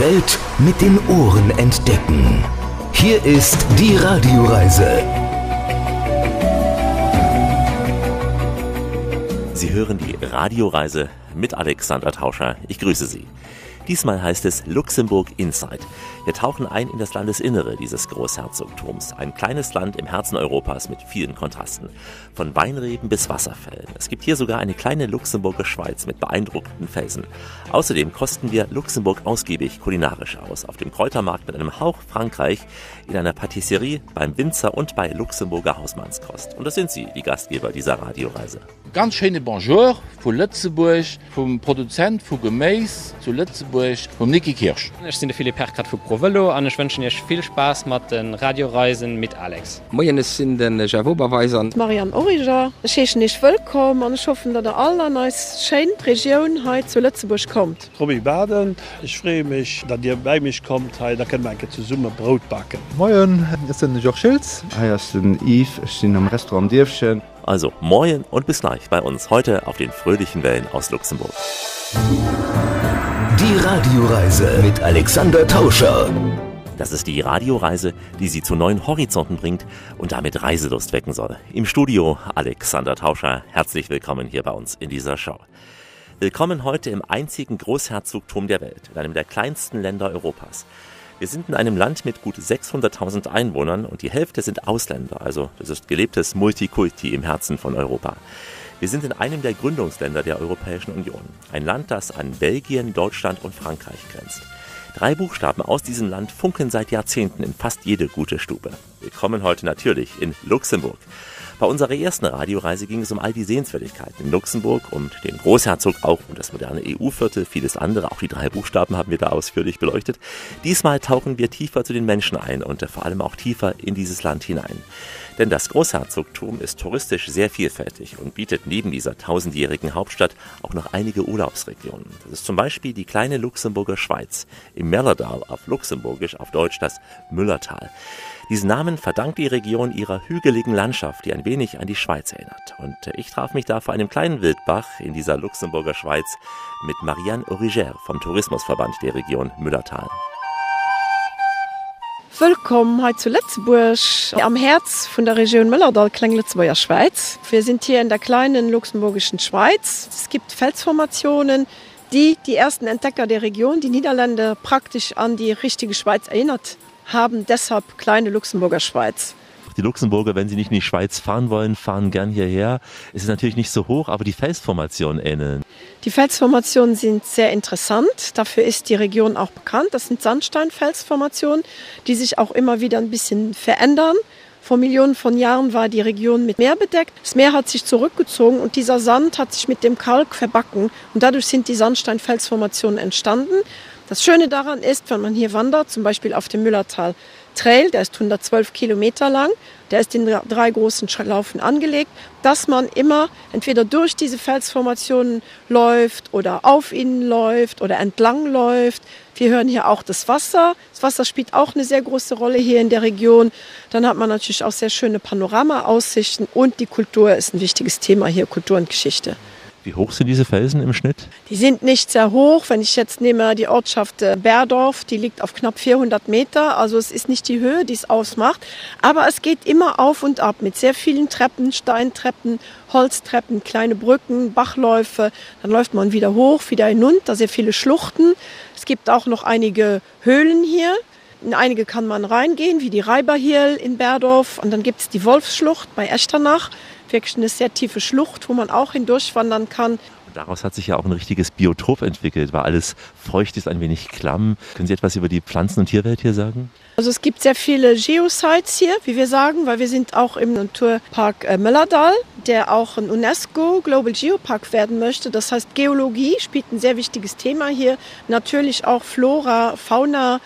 Welt mit den Ohren entdecken. Hier ist die Radioreise. Sie hören die Radioreise mit Alexander Tauscher. Ich grüße Sie. Diesmal heißt es Luxemburg Inside. Wir tauchen ein in das Landesinnere dieses Großherzogtums. Ein kleines Land im Herzen Europas mit vielen Kontrasten. Von Weinreben bis Wasserfällen. Es gibt hier sogar eine kleine Luxemburger Schweiz mit beeindruckenden Felsen. Außerdem kosten wir Luxemburg ausgiebig kulinarisch aus. Auf dem Kräutermarkt mit einem Hauch Frankreich, in einer Patisserie, beim Winzer und bei Luxemburger Hausmannskost. Und das sind Sie, die Gastgeber dieser Radioreise. ganz schöne Bonjour vu Lützeburg, vum Produzent vu Geméis zu Lützeburg vom Niki Kirsch. Ech sind viele Perkat vu Provello an wënschen ech viel Spaß mat den Radioreisen mit Alex. Moienes sinn den Javoberweisern. Marian Origer Schechen ichch wëllkom an schoffen, dat der aller neis Scheint Regionunheit zu Lützeburg kommt. Robi Baden, ich frée mich, dat Dir bei mich kommt, hei da kann manke zu Summe Brot backen. Moien ist den Joch Schilz? Heiers den Yves, ich sinn am Restaurant Dirfchen. Also moin und bis gleich bei uns heute auf den fröhlichen Wellen aus Luxemburg. Die Radioreise mit Alexander Tauscher. Das ist die Radioreise, die Sie zu neuen Horizonten bringt und damit Reiselust wecken soll. Im Studio Alexander Tauscher. Herzlich willkommen hier bei uns in dieser Show. Willkommen heute im einzigen Großherzogtum der Welt, in einem der kleinsten Länder Europas. Wir sind in einem Land mit gut 600.000 Einwohnern und die Hälfte sind Ausländer, also das ist gelebtes Multikulti im Herzen von Europa. Wir sind in einem der Gründungsländer der Europäischen Union, ein Land, das an Belgien, Deutschland und Frankreich grenzt. Drei Buchstaben aus diesem Land funkeln seit Jahrzehnten in fast jede gute Stube. Willkommen heute natürlich in Luxemburg. Bei unserer ersten Radioreise ging es um all die Sehenswürdigkeiten in Luxemburg, um den Großherzog, auch um das moderne EU-Viertel, vieles andere, auch die drei Buchstaben haben wir da ausführlich beleuchtet. Diesmal tauchen wir tiefer zu den Menschen ein und vor allem auch tiefer in dieses Land hinein. Denn das Großherzogtum ist touristisch sehr vielfältig und bietet neben dieser tausendjährigen Hauptstadt auch noch einige Urlaubsregionen. Das ist zum Beispiel die kleine Luxemburger Schweiz, im Mellerdal auf Luxemburgisch, auf Deutsch das Müllertal. Diesen Namen verdankt die Region ihrer hügeligen Landschaft, die ein wenig an die Schweiz erinnert. Und ich traf mich da vor einem kleinen Wildbach in dieser Luxemburger Schweiz mit Marianne Origer vom Tourismusverband der Region Müllertal. Willkommen heute zu Lettzeburg am Herz von der Region Müllerdal Klenglitzburger Schweiz. Wir sind hier in der kleinen luxemburgischen Schweiz. Es gibt Felsformationen, die die ersten Entdecker der Region, die Niederländer, praktisch an die richtige Schweiz erinnert haben. Deshalb kleine Luxemburger Schweiz. Die Luxemburger, wenn sie nicht in die Schweiz fahren wollen, fahren gern hierher. Es ist natürlich nicht so hoch, aber die Felsformationen ähneln. Die Felsformationen sind sehr interessant. Dafür ist die Region auch bekannt. Das sind Sandsteinfelsformationen, die sich auch immer wieder ein bisschen verändern. Vor Millionen von Jahren war die Region mit Meer bedeckt. Das Meer hat sich zurückgezogen und dieser Sand hat sich mit dem Kalk verbacken und dadurch sind die Sandsteinfelsformationen entstanden. Das Schöne daran ist, wenn man hier wandert, zum Beispiel auf dem Müllertal Trail, der ist 112 Kilometer lang, der ist in drei großen Laufen angelegt, dass man immer entweder durch diese Felsformationen läuft oder auf ihnen läuft oder entlang läuft. Wir hören hier auch das Wasser. Das Wasser spielt auch eine sehr große Rolle hier in der Region. Dann hat man natürlich auch sehr schöne Panoramaaussichten und die Kultur ist ein wichtiges Thema hier, Kultur und Geschichte. Wie hoch sind diese Felsen im Schnitt? Die sind nicht sehr hoch. Wenn ich jetzt nehme die Ortschaft Berdorf, die liegt auf knapp 400 Meter. Also es ist nicht die Höhe, die es ausmacht. Aber es geht immer auf und ab mit sehr vielen Treppen, Steintreppen, Holztreppen, kleine Brücken, Bachläufe. Dann läuft man wieder hoch, wieder hinunter, sehr viele Schluchten. Es gibt auch noch einige Höhlen hier. In einige kann man reingehen, wie die Reiberhiel in Berdorf. Und dann gibt es die Wolfsschlucht bei Echternach wirklich eine sehr tiefe Schlucht, wo man auch hindurchwandern kann. Und daraus hat sich ja auch ein richtiges Biotop entwickelt, weil alles feucht ist, ein wenig klamm. Können Sie etwas über die Pflanzen- und Tierwelt hier sagen? Also es gibt sehr viele Geosites hier, wie wir sagen, weil wir sind auch im Naturpark äh, Möllerdal, der auch ein UNESCO Global Geopark werden möchte. Das heißt, Geologie spielt ein sehr wichtiges Thema hier. Natürlich auch Flora, Fauna,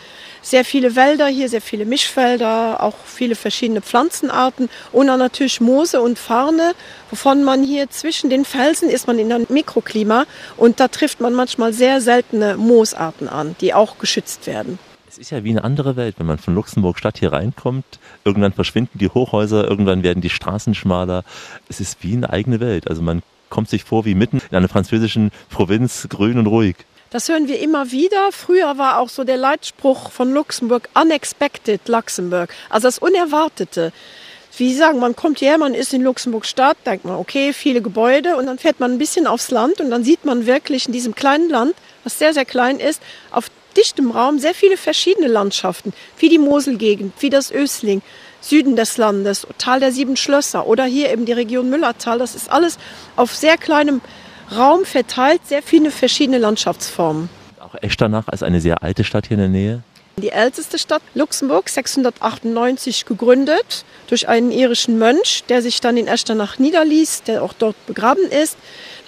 sehr viele Wälder hier, sehr viele Mischfelder, auch viele verschiedene Pflanzenarten und dann natürlich Moose und Farne, wovon man hier zwischen den Felsen ist man in einem Mikroklima und da trifft man manchmal sehr seltene Moosarten an, die auch geschützt werden. Es ist ja wie eine andere Welt, wenn man von Luxemburg Stadt hier reinkommt. Irgendwann verschwinden die Hochhäuser, irgendwann werden die Straßen schmaler. Es ist wie eine eigene Welt. Also man kommt sich vor wie mitten in einer französischen Provinz, grün und ruhig. Das hören wir immer wieder. Früher war auch so der Leitspruch von Luxemburg unexpected Luxemburg, also das Unerwartete. Wie Sie sagen, man kommt hierher, man ist in Luxemburg Stadt, denkt man, okay, viele Gebäude und dann fährt man ein bisschen aufs Land und dann sieht man wirklich in diesem kleinen Land, was sehr, sehr klein ist, auf dichtem Raum sehr viele verschiedene Landschaften, wie die Moselgegend, wie das Ösling, Süden des Landes, Tal der sieben Schlösser oder hier eben die Region Müllertal. Das ist alles auf sehr kleinem Raum verteilt, sehr viele verschiedene Landschaftsformen. Auch Echternach als eine sehr alte Stadt hier in der Nähe. Die älteste Stadt Luxemburg 698 gegründet durch einen irischen Mönch, der sich dann in Echternach niederließ, der auch dort begraben ist,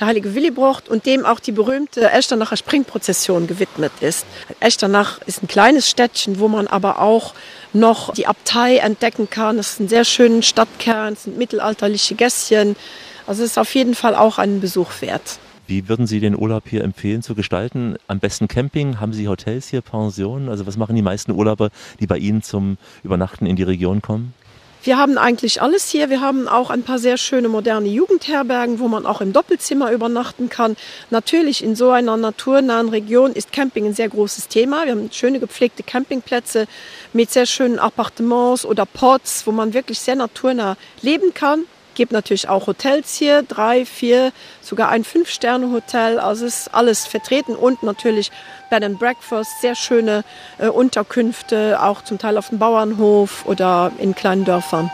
der heilige Willibrocht und dem auch die berühmte Echternacher Springprozession gewidmet ist. Echternach ist ein kleines Städtchen, wo man aber auch noch die Abtei entdecken kann. Es ist ein sehr schönen Stadtkern, es sind mittelalterliche Gässchen. Also es ist auf jeden Fall auch einen Besuch wert. Wie würden Sie den Urlaub hier empfehlen zu gestalten? Am besten Camping? Haben Sie Hotels hier, Pensionen? Also was machen die meisten Urlauber, die bei Ihnen zum Übernachten in die Region kommen? Wir haben eigentlich alles hier. Wir haben auch ein paar sehr schöne moderne Jugendherbergen, wo man auch im Doppelzimmer übernachten kann. Natürlich in so einer naturnahen Region ist Camping ein sehr großes Thema. Wir haben schöne gepflegte Campingplätze mit sehr schönen Appartements oder Pots, wo man wirklich sehr naturnah leben kann gibt natürlich auch Hotels hier, drei, vier, sogar ein Fünf-Sterne-Hotel. Also ist alles vertreten und natürlich Bed and Breakfast, sehr schöne äh, Unterkünfte, auch zum Teil auf dem Bauernhof oder in kleinen Dörfern.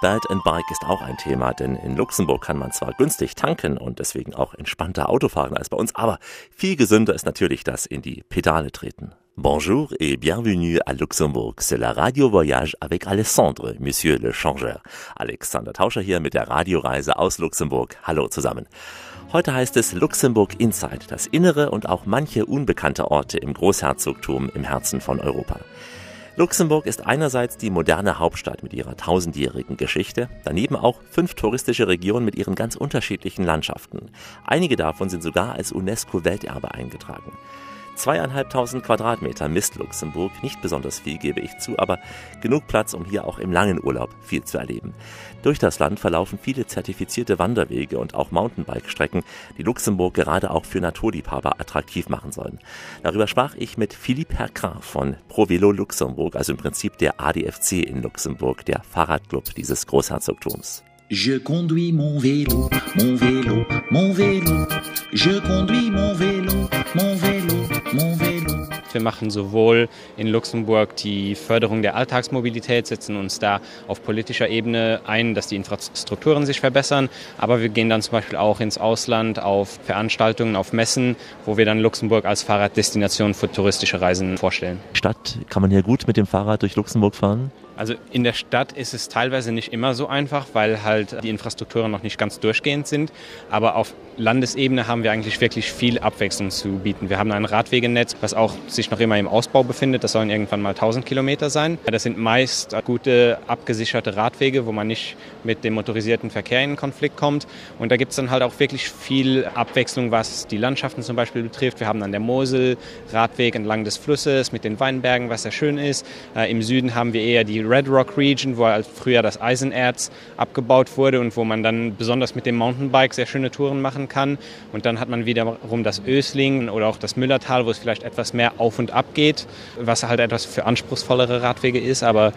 Bad and Bike ist auch ein Thema, denn in Luxemburg kann man zwar günstig tanken und deswegen auch entspannter Auto fahren als bei uns, aber viel gesünder ist natürlich das in die Pedale treten. Bonjour et bienvenue à Luxembourg. C'est la Radio Voyage avec Alessandre, Monsieur le Changeur. Alexander Tauscher hier mit der Radioreise aus Luxemburg. Hallo zusammen. Heute heißt es Luxemburg Inside, das innere und auch manche unbekannte Orte im Großherzogtum im Herzen von Europa. Luxemburg ist einerseits die moderne Hauptstadt mit ihrer tausendjährigen Geschichte, daneben auch fünf touristische Regionen mit ihren ganz unterschiedlichen Landschaften. Einige davon sind sogar als UNESCO-Welterbe eingetragen. Zweieinhalbtausend Quadratmeter misst Luxemburg, nicht besonders viel gebe ich zu, aber genug Platz, um hier auch im langen Urlaub viel zu erleben. Durch das Land verlaufen viele zertifizierte Wanderwege und auch Mountainbike-Strecken, die Luxemburg gerade auch für Naturliebhaber attraktiv machen sollen. Darüber sprach ich mit Philippe Hercrin von ProVelo Luxemburg, also im Prinzip der ADFC in Luxemburg, der Fahrradclub dieses Großherzogtums. Je conduis mon vélo, mon vélo, mon vélo. Je conduis mon vélo, mon vélo. Wir machen sowohl in Luxemburg die Förderung der Alltagsmobilität, setzen uns da auf politischer Ebene ein, dass die Infrastrukturen sich verbessern. Aber wir gehen dann zum Beispiel auch ins Ausland auf Veranstaltungen, auf Messen, wo wir dann Luxemburg als Fahrraddestination für touristische Reisen vorstellen. Stadt kann man hier gut mit dem Fahrrad durch Luxemburg fahren? Also in der Stadt ist es teilweise nicht immer so einfach, weil halt die Infrastrukturen noch nicht ganz durchgehend sind. Aber auf Landesebene haben wir eigentlich wirklich viel Abwechslung zu bieten. Wir haben ein Radwegenetz, was auch sich noch immer im Ausbau befindet. Das sollen irgendwann mal 1000 Kilometer sein. Das sind meist gute abgesicherte Radwege, wo man nicht mit dem motorisierten Verkehr in Konflikt kommt. Und da gibt es dann halt auch wirklich viel Abwechslung, was die Landschaften zum Beispiel betrifft. Wir haben dann der Mosel, Radweg entlang des Flusses mit den Weinbergen, was sehr schön ist. Äh, Im Süden haben wir eher die Red Rock Region, wo halt früher das Eisenerz abgebaut wurde und wo man dann besonders mit dem Mountainbike sehr schöne Touren machen kann. Und dann hat man wiederum das Ösling oder auch das Müllertal, wo es vielleicht etwas mehr auf und ab geht, was halt etwas für anspruchsvollere Radwege ist. Aber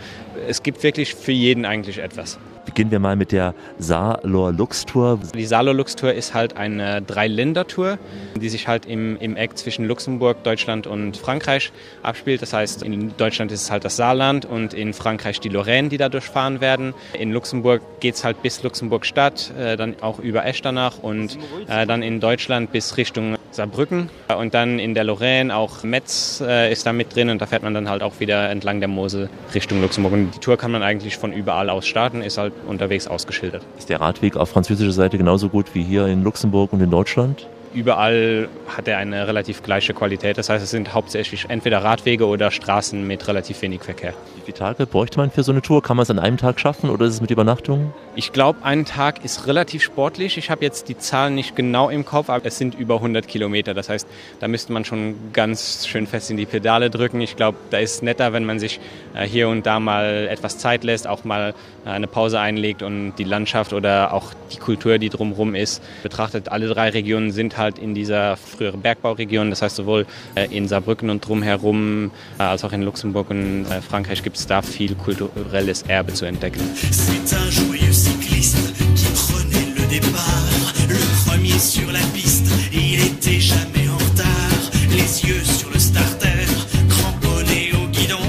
es gibt wirklich für jeden eigentlich etwas. Beginnen wir mal mit der Saarlor Lux Tour. Die Saarlor Lux Tour ist halt eine Drei-Länder-Tour, die sich halt im, im Eck zwischen Luxemburg, Deutschland und Frankreich abspielt. Das heißt, in Deutschland ist es halt das Saarland und in Frankreich die Lorraine, die da durchfahren werden. In Luxemburg geht es halt bis Luxemburg-Stadt, äh, dann auch über Echternach und äh, dann in Deutschland bis Richtung Saarbrücken. Und dann in der Lorraine auch Metz äh, ist da mit drin und da fährt man dann halt auch wieder entlang der Mosel Richtung Luxemburg. Und die Tour kann man eigentlich von überall aus starten, ist halt unterwegs ausgeschildert. Ist der Radweg auf französischer Seite genauso gut wie hier in Luxemburg und in Deutschland? Überall hat er eine relativ gleiche Qualität. Das heißt, es sind hauptsächlich entweder Radwege oder Straßen mit relativ wenig Verkehr. Wie viele Tage bräuchte man für so eine Tour? Kann man es an einem Tag schaffen oder ist es mit Übernachtung? Ich glaube, ein Tag ist relativ sportlich. Ich habe jetzt die Zahlen nicht genau im Kopf, aber es sind über 100 Kilometer. Das heißt, da müsste man schon ganz schön fest in die Pedale drücken. Ich glaube, da ist netter, wenn man sich äh, hier und da mal etwas Zeit lässt, auch mal äh, eine Pause einlegt und die Landschaft oder auch die Kultur, die drumherum ist, betrachtet. Alle drei Regionen sind halt in dieser früheren Bergbauregion. Das heißt, sowohl äh, in Saarbrücken und drumherum als auch in Luxemburg und Frankreich gibt es da viel kulturelles Erbe zu entdecken. Cycliste qui prenait le départ, le premier sur la piste, il était jamais en retard, les yeux sur le starter, cramponné au guidon,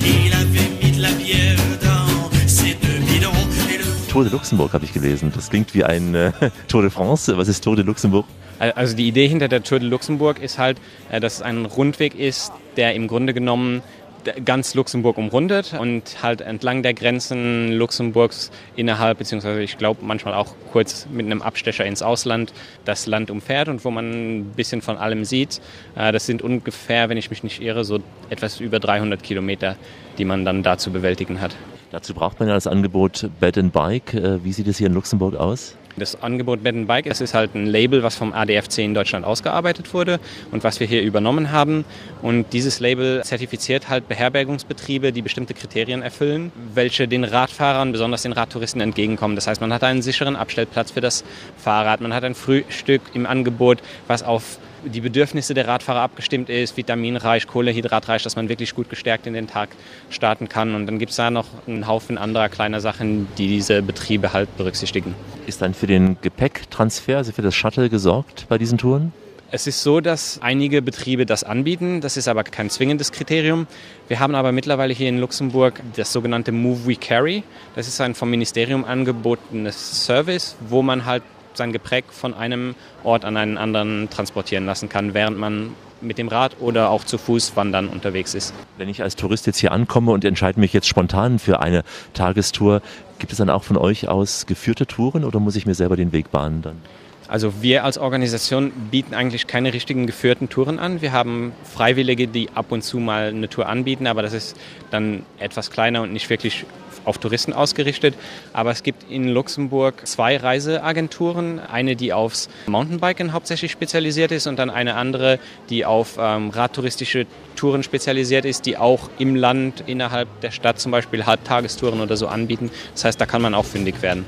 il avait mis de la bière dans ses deux bidons et le Tour de Luxemburg habe ich gelesen. Das klingt wie ein äh, Tour de France. Was ist Tour de Luxemburg? Also die Idee hinter der Tour de Luxemburg ist halt, äh, dass es ein Rundweg ist, der im Grunde genommen ganz Luxemburg umrundet und halt entlang der Grenzen Luxemburgs innerhalb, beziehungsweise ich glaube manchmal auch kurz mit einem Abstecher ins Ausland, das Land umfährt und wo man ein bisschen von allem sieht. Äh, Das sind ungefähr, wenn ich mich nicht irre, so etwas über 300 Kilometer, die man dann da zu bewältigen hat. Dazu braucht man ja das Angebot Bed and Bike. Äh, Wie sieht es hier in Luxemburg aus? Das Angebot Bed Bike, es ist halt ein Label, was vom ADFC in Deutschland ausgearbeitet wurde und was wir hier übernommen haben. Und dieses Label zertifiziert halt Beherbergungsbetriebe, die bestimmte Kriterien erfüllen, welche den Radfahrern, besonders den Radtouristen entgegenkommen. Das heißt, man hat einen sicheren Abstellplatz für das Fahrrad, man hat ein Frühstück im Angebot, was auf die Bedürfnisse der Radfahrer abgestimmt ist, vitaminreich, kohlehydratreich, dass man wirklich gut gestärkt in den Tag starten kann. Und dann gibt es da noch einen Haufen anderer kleiner Sachen, die diese Betriebe halt berücksichtigen. Ist dann für den Gepäcktransfer, also für das Shuttle gesorgt bei diesen Touren? Es ist so, dass einige Betriebe das anbieten. Das ist aber kein zwingendes Kriterium. Wir haben aber mittlerweile hier in Luxemburg das sogenannte Move We Carry. Das ist ein vom Ministerium angebotenes Service, wo man halt sein Gepäck von einem Ort an einen anderen transportieren lassen kann, während man mit dem Rad oder auch zu Fuß wandern unterwegs ist. Wenn ich als Tourist jetzt hier ankomme und entscheide mich jetzt spontan für eine Tagestour, gibt es dann auch von euch aus geführte Touren oder muss ich mir selber den Weg bahnen dann? Also wir als Organisation bieten eigentlich keine richtigen geführten Touren an. Wir haben Freiwillige, die ab und zu mal eine Tour anbieten, aber das ist dann etwas kleiner und nicht wirklich auf Touristen ausgerichtet. Aber es gibt in Luxemburg zwei Reiseagenturen. Eine, die aufs Mountainbiken hauptsächlich spezialisiert ist und dann eine andere, die auf ähm, radtouristische Touren spezialisiert ist, die auch im Land innerhalb der Stadt zum Beispiel Tagestouren oder so anbieten. Das heißt, da kann man auch fündig werden.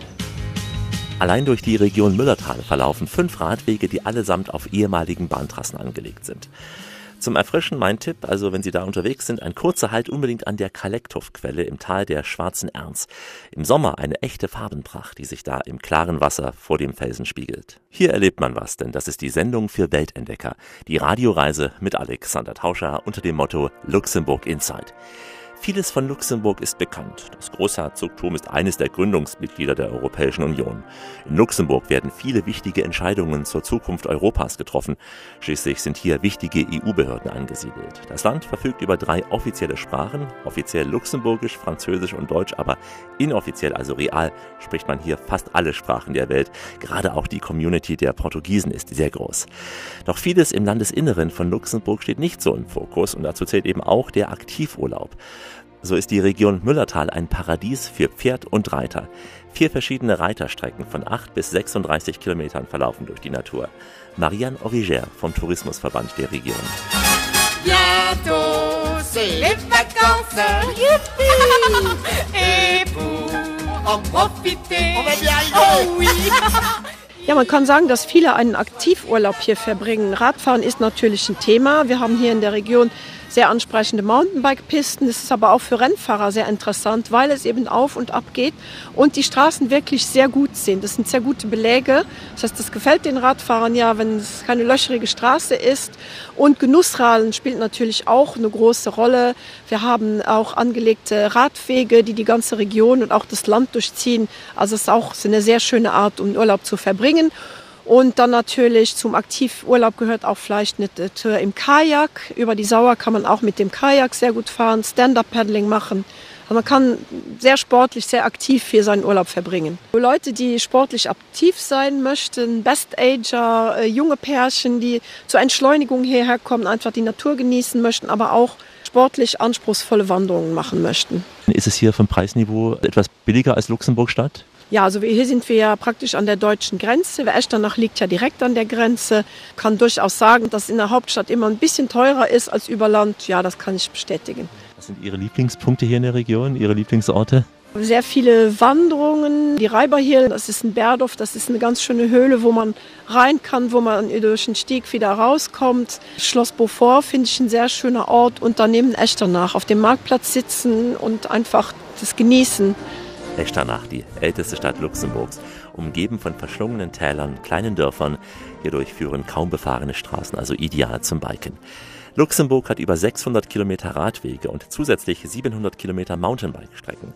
Allein durch die Region Müllertal verlaufen fünf Radwege, die allesamt auf ehemaligen Bahntrassen angelegt sind. Zum Erfrischen mein Tipp, also wenn Sie da unterwegs sind, ein kurzer Halt unbedingt an der Kalektow-Quelle im Tal der Schwarzen Ernz. Im Sommer eine echte Farbenpracht, die sich da im klaren Wasser vor dem Felsen spiegelt. Hier erlebt man was, denn das ist die Sendung für Weltentdecker, die Radioreise mit Alexander Tauscher unter dem Motto Luxemburg Inside. Vieles von Luxemburg ist bekannt. Das Großherzogtum ist eines der Gründungsmitglieder der Europäischen Union. In Luxemburg werden viele wichtige Entscheidungen zur Zukunft Europas getroffen. Schließlich sind hier wichtige EU-Behörden angesiedelt. Das Land verfügt über drei offizielle Sprachen, offiziell Luxemburgisch, Französisch und Deutsch, aber inoffiziell, also real, spricht man hier fast alle Sprachen der Welt. Gerade auch die Community der Portugiesen ist sehr groß. Doch vieles im Landesinneren von Luxemburg steht nicht so im Fokus und dazu zählt eben auch der Aktivurlaub. So ist die Region Müllertal ein Paradies für Pferd und Reiter. Vier verschiedene Reiterstrecken von 8 bis 36 Kilometern verlaufen durch die Natur. Marianne Origer vom Tourismusverband der Region. Bientôt, c'est les vacances. Youpi! Et pour en profiter, on va bien oh oui! Ja, man kann sagen, dass viele einen Aktivurlaub hier verbringen. Radfahren ist natürlich ein Thema. Wir haben hier in der Region sehr ansprechende Mountainbike-Pisten. Das ist aber auch für Rennfahrer sehr interessant, weil es eben auf und ab geht und die Straßen wirklich sehr gut sind. Das sind sehr gute Beläge. Das heißt, das gefällt den Radfahrern ja, wenn es keine löcherige Straße ist. Und Genussradeln spielt natürlich auch eine große Rolle. Wir haben auch angelegte Radwege, die die ganze Region und auch das Land durchziehen. Also es ist auch eine sehr schöne Art, um Urlaub zu verbringen. Und dann natürlich zum Aktivurlaub gehört auch vielleicht eine Tour im Kajak. Über die Sauer kann man auch mit dem Kajak sehr gut fahren, Stand-up-Paddling machen. Also man kann sehr sportlich, sehr aktiv hier seinen Urlaub verbringen. Für Leute, die sportlich aktiv sein möchten, Best-Ager, äh, junge Pärchen, die zur Entschleunigung hierher kommen, einfach die Natur genießen möchten, aber auch sportlich anspruchsvolle Wanderungen machen möchten. Ist es hier vom Preisniveau etwas billiger als Luxemburg-Stadt? Ja, also hier sind wir ja praktisch an der deutschen Grenze. Echternach liegt ja direkt an der Grenze. Kann durchaus sagen, dass in der Hauptstadt immer ein bisschen teurer ist als über Land. Ja, das kann ich bestätigen. Was sind Ihre Lieblingspunkte hier in der Region, Ihre Lieblingsorte? Sehr viele Wanderungen, die Reiberhill, das ist ein Bärdorf, das ist eine ganz schöne Höhle, wo man rein kann, wo man durch den Stieg wieder rauskommt. Schloss Beaufort finde ich ein sehr schöner Ort und daneben Echternach auf dem Marktplatz sitzen und einfach das genießen. Echternach, die älteste Stadt Luxemburgs, umgeben von verschlungenen Tälern, kleinen Dörfern. Hierdurch führen kaum befahrene Straßen, also ideal zum Biken. Luxemburg hat über 600 Kilometer Radwege und zusätzlich 700 Kilometer Mountainbike-Strecken.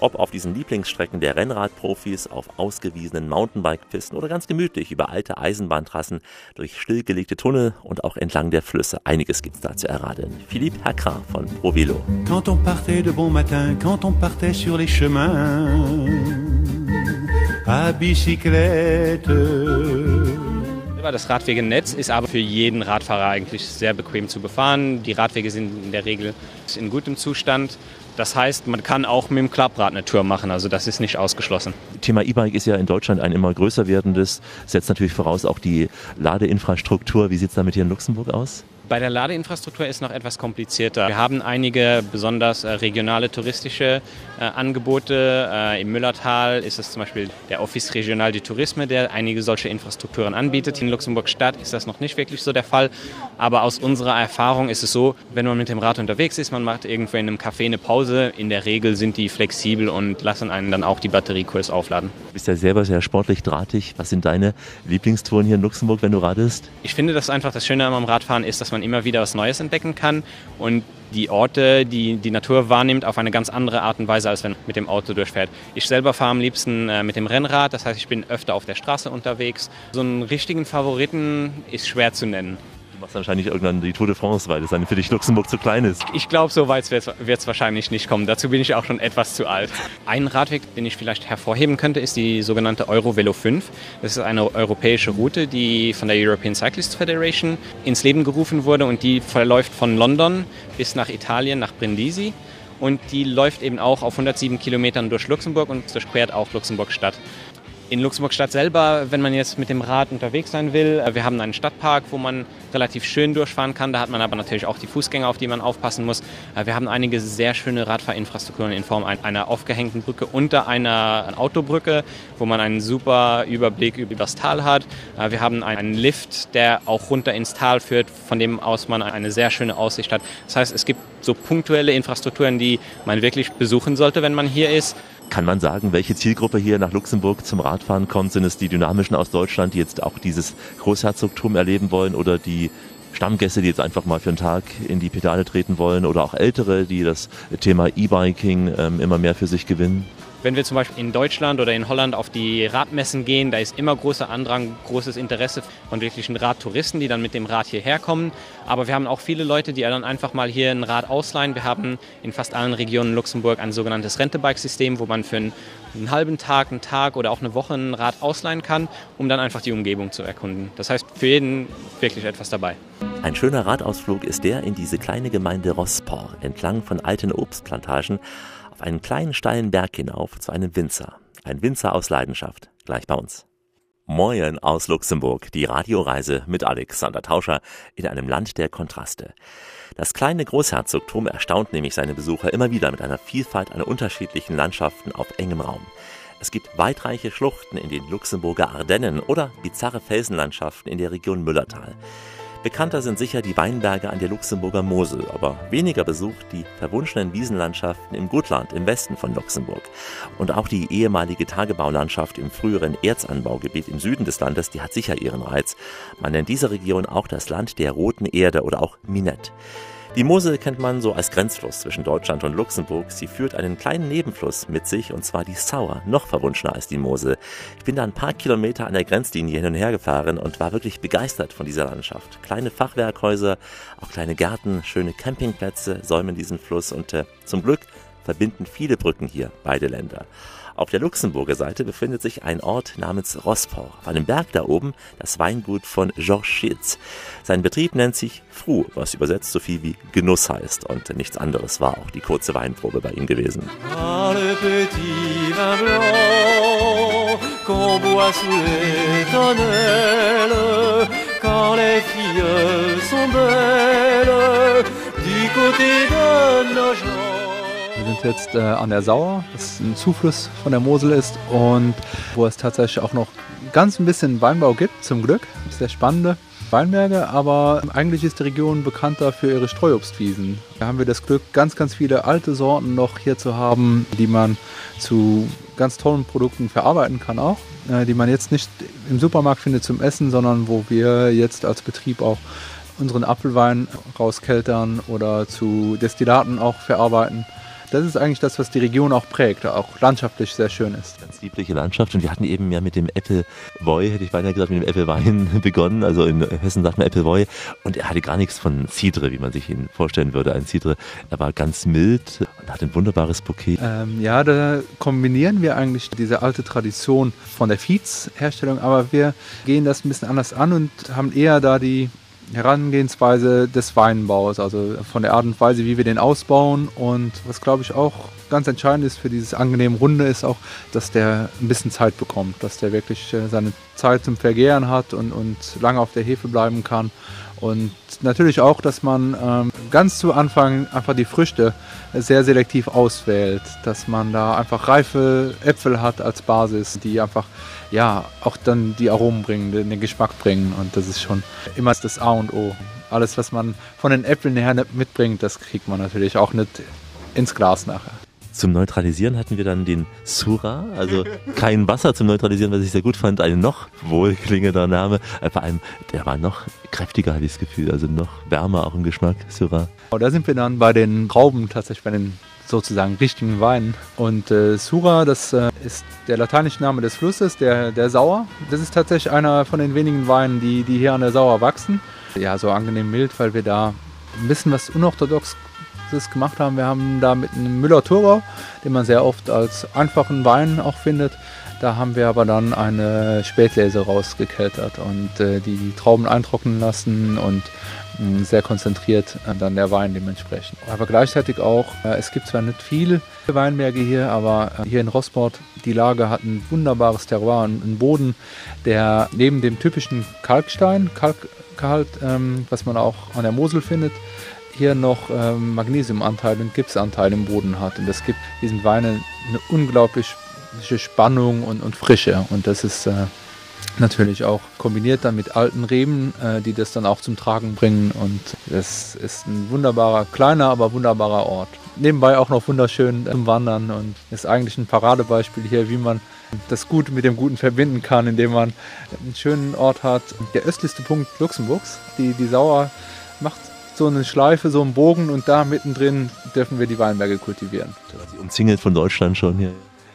Ob auf diesen Lieblingsstrecken der Rennradprofis, auf ausgewiesenen Mountainbike-Pisten oder ganz gemütlich über alte Eisenbahntrassen, durch stillgelegte Tunnel und auch entlang der Flüsse. Einiges gibt's da zu erraten. Philippe Herkra von ProVelo. Quand on partait de bon matin, quand on partait sur les chemins, à bicyclette. Das Radwegenetz ist aber für jeden Radfahrer eigentlich sehr bequem zu befahren. Die Radwege sind in der Regel in gutem Zustand. Das heißt, man kann auch mit dem Klapprad eine Tour machen, also das ist nicht ausgeschlossen. Thema E-Bike ist ja in Deutschland ein immer größer werdendes, setzt natürlich voraus auch die Ladeinfrastruktur. Wie sieht es damit hier in Luxemburg aus? Bei der Ladeinfrastruktur ist noch etwas komplizierter. Wir haben einige besonders äh, regionale touristische äh, Angebote. Äh, Im Müllertal ist es zum Beispiel der Office Regional du Tourisme, der einige solche Infrastrukturen anbietet. In Luxemburg Stadt ist das noch nicht wirklich so der Fall. Aber aus unserer Erfahrung ist es so, wenn man mit dem Rad unterwegs ist, man macht irgendwo in einem Café eine Pause. In der Regel sind die flexibel und lassen einen dann auch die Batterie kurz aufladen. Du bist ja selber sehr sportlich drahtig. Was sind deine Lieblingstouren hier in Luxemburg, wenn du radest? Ich finde, dass einfach das Schöne am Radfahren ist, dass man immer wieder was Neues entdecken kann und die Orte, die die Natur wahrnimmt, auf eine ganz andere Art und Weise, als wenn man mit dem Auto durchfährt. Ich selber fahre am liebsten äh, mit dem Rennrad, das heißt, ich bin öfter auf der Straße unterwegs. So einen richtigen Favoriten ist schwer zu nennen. Du machst wahrscheinlich irgendwann die Tour de France, weil es dann für dich Luxemburg zu klein ist. Ich glaube, so weit wird es wahrscheinlich nicht kommen. Dazu bin ich auch schon etwas zu alt. Ein Radweg, den ich vielleicht hervorheben könnte, ist die sogenannte Eurovelo 5. Das ist eine europäische Route, die von der European Cyclist Federation ins Leben gerufen wurde und die verläuft von London bis nach Italien, nach Brindisi. Und die läuft eben auch auf 107 Kilometern durch Luxemburg und durchquert auch Luxemburg Stadt. In Luxemburg-Stadt selber, wenn man jetzt mit dem Rad unterwegs sein will, wir haben einen Stadtpark, wo man relativ schön durchfahren kann. Da hat man aber natürlich auch die Fußgänger, auf die man aufpassen muss. Wir haben einige sehr schöne Radfahrinfrastrukturen in Form einer aufgehängten Brücke unter einer Autobrücke, wo man einen super Überblick über das Tal hat. Wir haben einen Lift, der auch runter ins Tal führt, von dem aus man eine sehr schöne Aussicht hat. Das heißt, es gibt so punktuelle Infrastrukturen, die man wirklich besuchen sollte, wenn man hier ist. Kann man sagen, welche Zielgruppe hier nach Luxemburg zum Radfahren kommt? Sind es die Dynamischen aus Deutschland, die jetzt auch dieses Großherzogtum erleben wollen oder die Stammgäste, die jetzt einfach mal für einen Tag in die Pedale treten wollen oder auch Ältere, die das Thema E-Biking ähm, immer mehr für sich gewinnen? Wenn wir zum Beispiel in Deutschland oder in Holland auf die Radmessen gehen, da ist immer großer Andrang, großes Interesse von wirklichen Radtouristen, die dann mit dem Rad hierher kommen. Aber wir haben auch viele Leute, die dann einfach mal hier ein Rad ausleihen. Wir haben in fast allen Regionen Luxemburg ein sogenanntes Rentebike-System, wo man für einen, einen halben Tag, einen Tag oder auch eine Woche ein Rad ausleihen kann, um dann einfach die Umgebung zu erkunden. Das heißt, für jeden wirklich etwas dabei. Ein schöner Radausflug ist der in diese kleine Gemeinde Rosport, entlang von alten Obstplantagen, einen kleinen steilen Berg hinauf zu einem Winzer. Ein Winzer aus Leidenschaft. Gleich bei uns. Moin aus Luxemburg, die Radioreise mit Alexander Tauscher in einem Land der Kontraste. Das kleine Großherzogtum erstaunt nämlich seine Besucher immer wieder mit einer Vielfalt an unterschiedlichen Landschaften auf engem Raum. Es gibt weitreiche Schluchten in den Luxemburger Ardennen oder bizarre Felsenlandschaften in der Region Müllertal. Bekannter sind sicher die Weinberge an der Luxemburger Mosel, aber weniger besucht die verwunschenen Wiesenlandschaften im Gutland im Westen von Luxemburg. Und auch die ehemalige Tagebaulandschaft im früheren Erzanbaugebiet im Süden des Landes, die hat sicher ihren Reiz. Man nennt diese Region auch das Land der roten Erde oder auch Minette. Die Mosel kennt man so als Grenzfluss zwischen Deutschland und Luxemburg. Sie führt einen kleinen Nebenfluss mit sich, und zwar die Sauer, noch verwunschener als die Mosel. Ich bin da ein paar Kilometer an der Grenzlinie hin und her gefahren und war wirklich begeistert von dieser Landschaft. Kleine Fachwerkhäuser, auch kleine Gärten, schöne Campingplätze säumen diesen Fluss und äh, zum Glück verbinden viele Brücken hier beide Länder. Auf der Luxemburger Seite befindet sich ein Ort namens Rosport. Auf einem Berg da oben das Weingut von Georges Schitz. Sein Betrieb nennt sich Fru, was übersetzt so viel wie Genuss heißt. Und nichts anderes war auch die kurze Weinprobe bei ihm gewesen. Quand Wir sind jetzt äh, an der Sauer, das ein Zufluss von der Mosel ist und wo es tatsächlich auch noch ganz ein bisschen Weinbau gibt, zum Glück. Sehr spannende Weinberge, aber eigentlich ist die Region bekannter für ihre Streuobstwiesen. Da haben wir das Glück, ganz, ganz viele alte Sorten noch hier zu haben, die man zu ganz tollen Produkten verarbeiten kann auch, äh, die man jetzt nicht im Supermarkt findet zum Essen, sondern wo wir jetzt als Betrieb auch unseren Apfelwein rauskeltern oder zu Destillaten auch verarbeiten. Das ist eigentlich das, was die Region auch prägt, auch landschaftlich sehr schön ist. Ganz liebliche Landschaft und wir hatten eben ja mit dem Appleboy, hätte ich beinahe gesagt, mit dem Applewein begonnen. Also in Hessen sagt man Appleboy und er hatte gar nichts von Cidre, wie man sich ihn vorstellen würde. Ein Cidre, er war ganz mild und hat ein wunderbares Bouquet. Ähm, ja, da kombinieren wir eigentlich diese alte Tradition von der Viehsherstellung, aber wir gehen das ein bisschen anders an und haben eher da die Herangehensweise des Weinbaus, also von der Art und Weise, wie wir den ausbauen. Und was, glaube ich, auch ganz entscheidend ist für dieses angenehme Runde, ist auch, dass der ein bisschen Zeit bekommt, dass der wirklich äh, seine Zeit zum Vergären hat und, und lange auf der Hefe bleiben kann. Und natürlich auch, dass man ähm, ganz zu Anfang einfach die Früchte sehr selektiv auswählt, dass man da einfach reife Äpfel hat als Basis, die einfach ja auch dann die Aromen bringen, den, den Geschmack bringen. Und das ist schon immer das A und O. Alles, was man von den Äpfeln her mitbringt, das kriegt man natürlich auch nicht ins Glas nachher. Zum Neutralisieren hatten wir dann den Sura, also kein Wasser zum Neutralisieren, was ich sehr gut fand. Ein noch wohlklingender Name. Vor allem, der war noch kräftiger, hatte ich das Gefühl. Also noch wärmer auch im Geschmack, Sura. Da sind wir dann bei den Trauben, tatsächlich bei den sozusagen richtigen Weinen. Und äh, Sura, das äh, ist der lateinische Name des Flusses, der, der Sauer. Das ist tatsächlich einer von den wenigen Weinen, die, die hier an der Sauer wachsen. Ja, so angenehm mild, weil wir da ein bisschen was unorthodox gemacht haben. Wir haben da mit einem Müller-Thurgau, den man sehr oft als einfachen Wein auch findet. Da haben wir aber dann eine Spätlese rausgekeltert und äh, die Trauben eintrocknen lassen und mh, sehr konzentriert äh, dann der Wein dementsprechend. Aber gleichzeitig auch, äh, es gibt zwar nicht viele Weinberge hier, aber äh, hier in Rosport, die Lage hat ein wunderbares Terroir, einen Boden, der neben dem typischen Kalkstein, Kalkgehalt, ähm, was man auch an der Mosel findet, hier noch ähm, Magnesiumanteil und Gipsanteil im Boden hat. Und das gibt diesen Weinen eine unglaubliche Spannung und, und Frische. Und das ist äh, natürlich auch kombiniert dann mit alten Reben, äh, die das dann auch zum Tragen bringen. Und das ist ein wunderbarer, kleiner, aber wunderbarer Ort. Nebenbei auch noch wunderschön zum Wandern und ist eigentlich ein Paradebeispiel hier, wie man das Gute mit dem Guten verbinden kann, indem man einen schönen Ort hat. Der östlichste Punkt Luxemburgs, die, die Sauer macht so eine Schleife, so einen Bogen und da mittendrin dürfen wir die Weinberge kultivieren. Quasi umzingelt von Deutschland schon hier.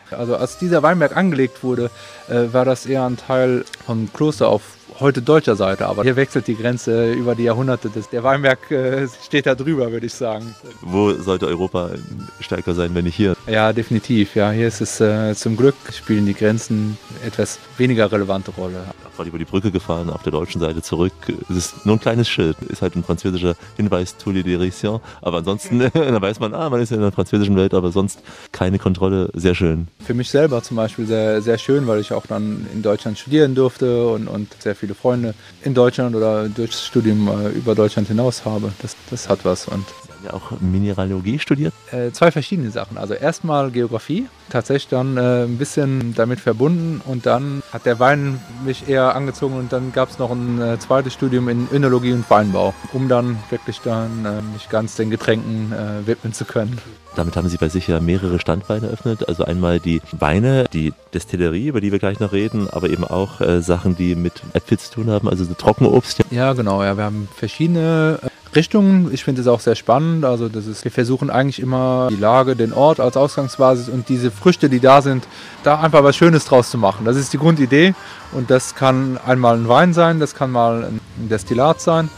Also als dieser Weinberg angelegt wurde, äh, war das eher ein Teil vom Kloster auf heute deutscher Seite, aber hier wechselt die Grenze über die Jahrhunderte. Der Weinberg äh, steht da drüber, würde ich sagen. Wo sollte Europa stärker sein, wenn nicht hier? Ja, definitiv. Ja, hier ist es äh, zum Glück spielen die Grenzen etwas weniger relevante Rolle. Gerade über die Brücke gefahren, auf der deutschen Seite zurück. Es ist nur ein kleines Schild, ist halt ein französischer Hinweis, Tour de Direction. Aber ansonsten, da weiß man, ah, man ist in der französischen Welt, aber sonst keine Kontrolle. Sehr schön. Für mich selber zum Beispiel sehr, sehr schön, weil ich auch dann in Deutschland studieren durfte und, und sehr viele Freunde in Deutschland oder durchs Studium äh, über Deutschland hinaus habe. Das, das hat was. Und ja auch Mineralogie studiert? Äh, zwei verschiedene Sachen. Also erstmal Geografie, tatsächlich dann äh, ein bisschen damit verbunden und dann hat der Wein mich eher angezogen und dann gab es noch ein äh, zweites Studium in Önologie und Weinbau, um dann wirklich dann äh, mich ganz den Getränken äh, widmen zu können. Damit haben Sie bei sich ja mehrere Standbeine eröffnet. Also einmal die Weine, die Destillerie, über die wir gleich noch reden, aber eben auch äh, Sachen, die mit Äpfel zu tun haben, also so Trockenobst. Ja, genau. Ja, wir haben verschiedene Richtungen. Ich finde es auch sehr spannend. Also das ist, wir versuchen eigentlich immer die Lage, den Ort als Ausgangsbasis und diese Früchte, die da sind, da einfach was Schönes draus zu machen. Das ist die Grundidee und das kann einmal ein Wein sein, das kann mal ein Destillat sein.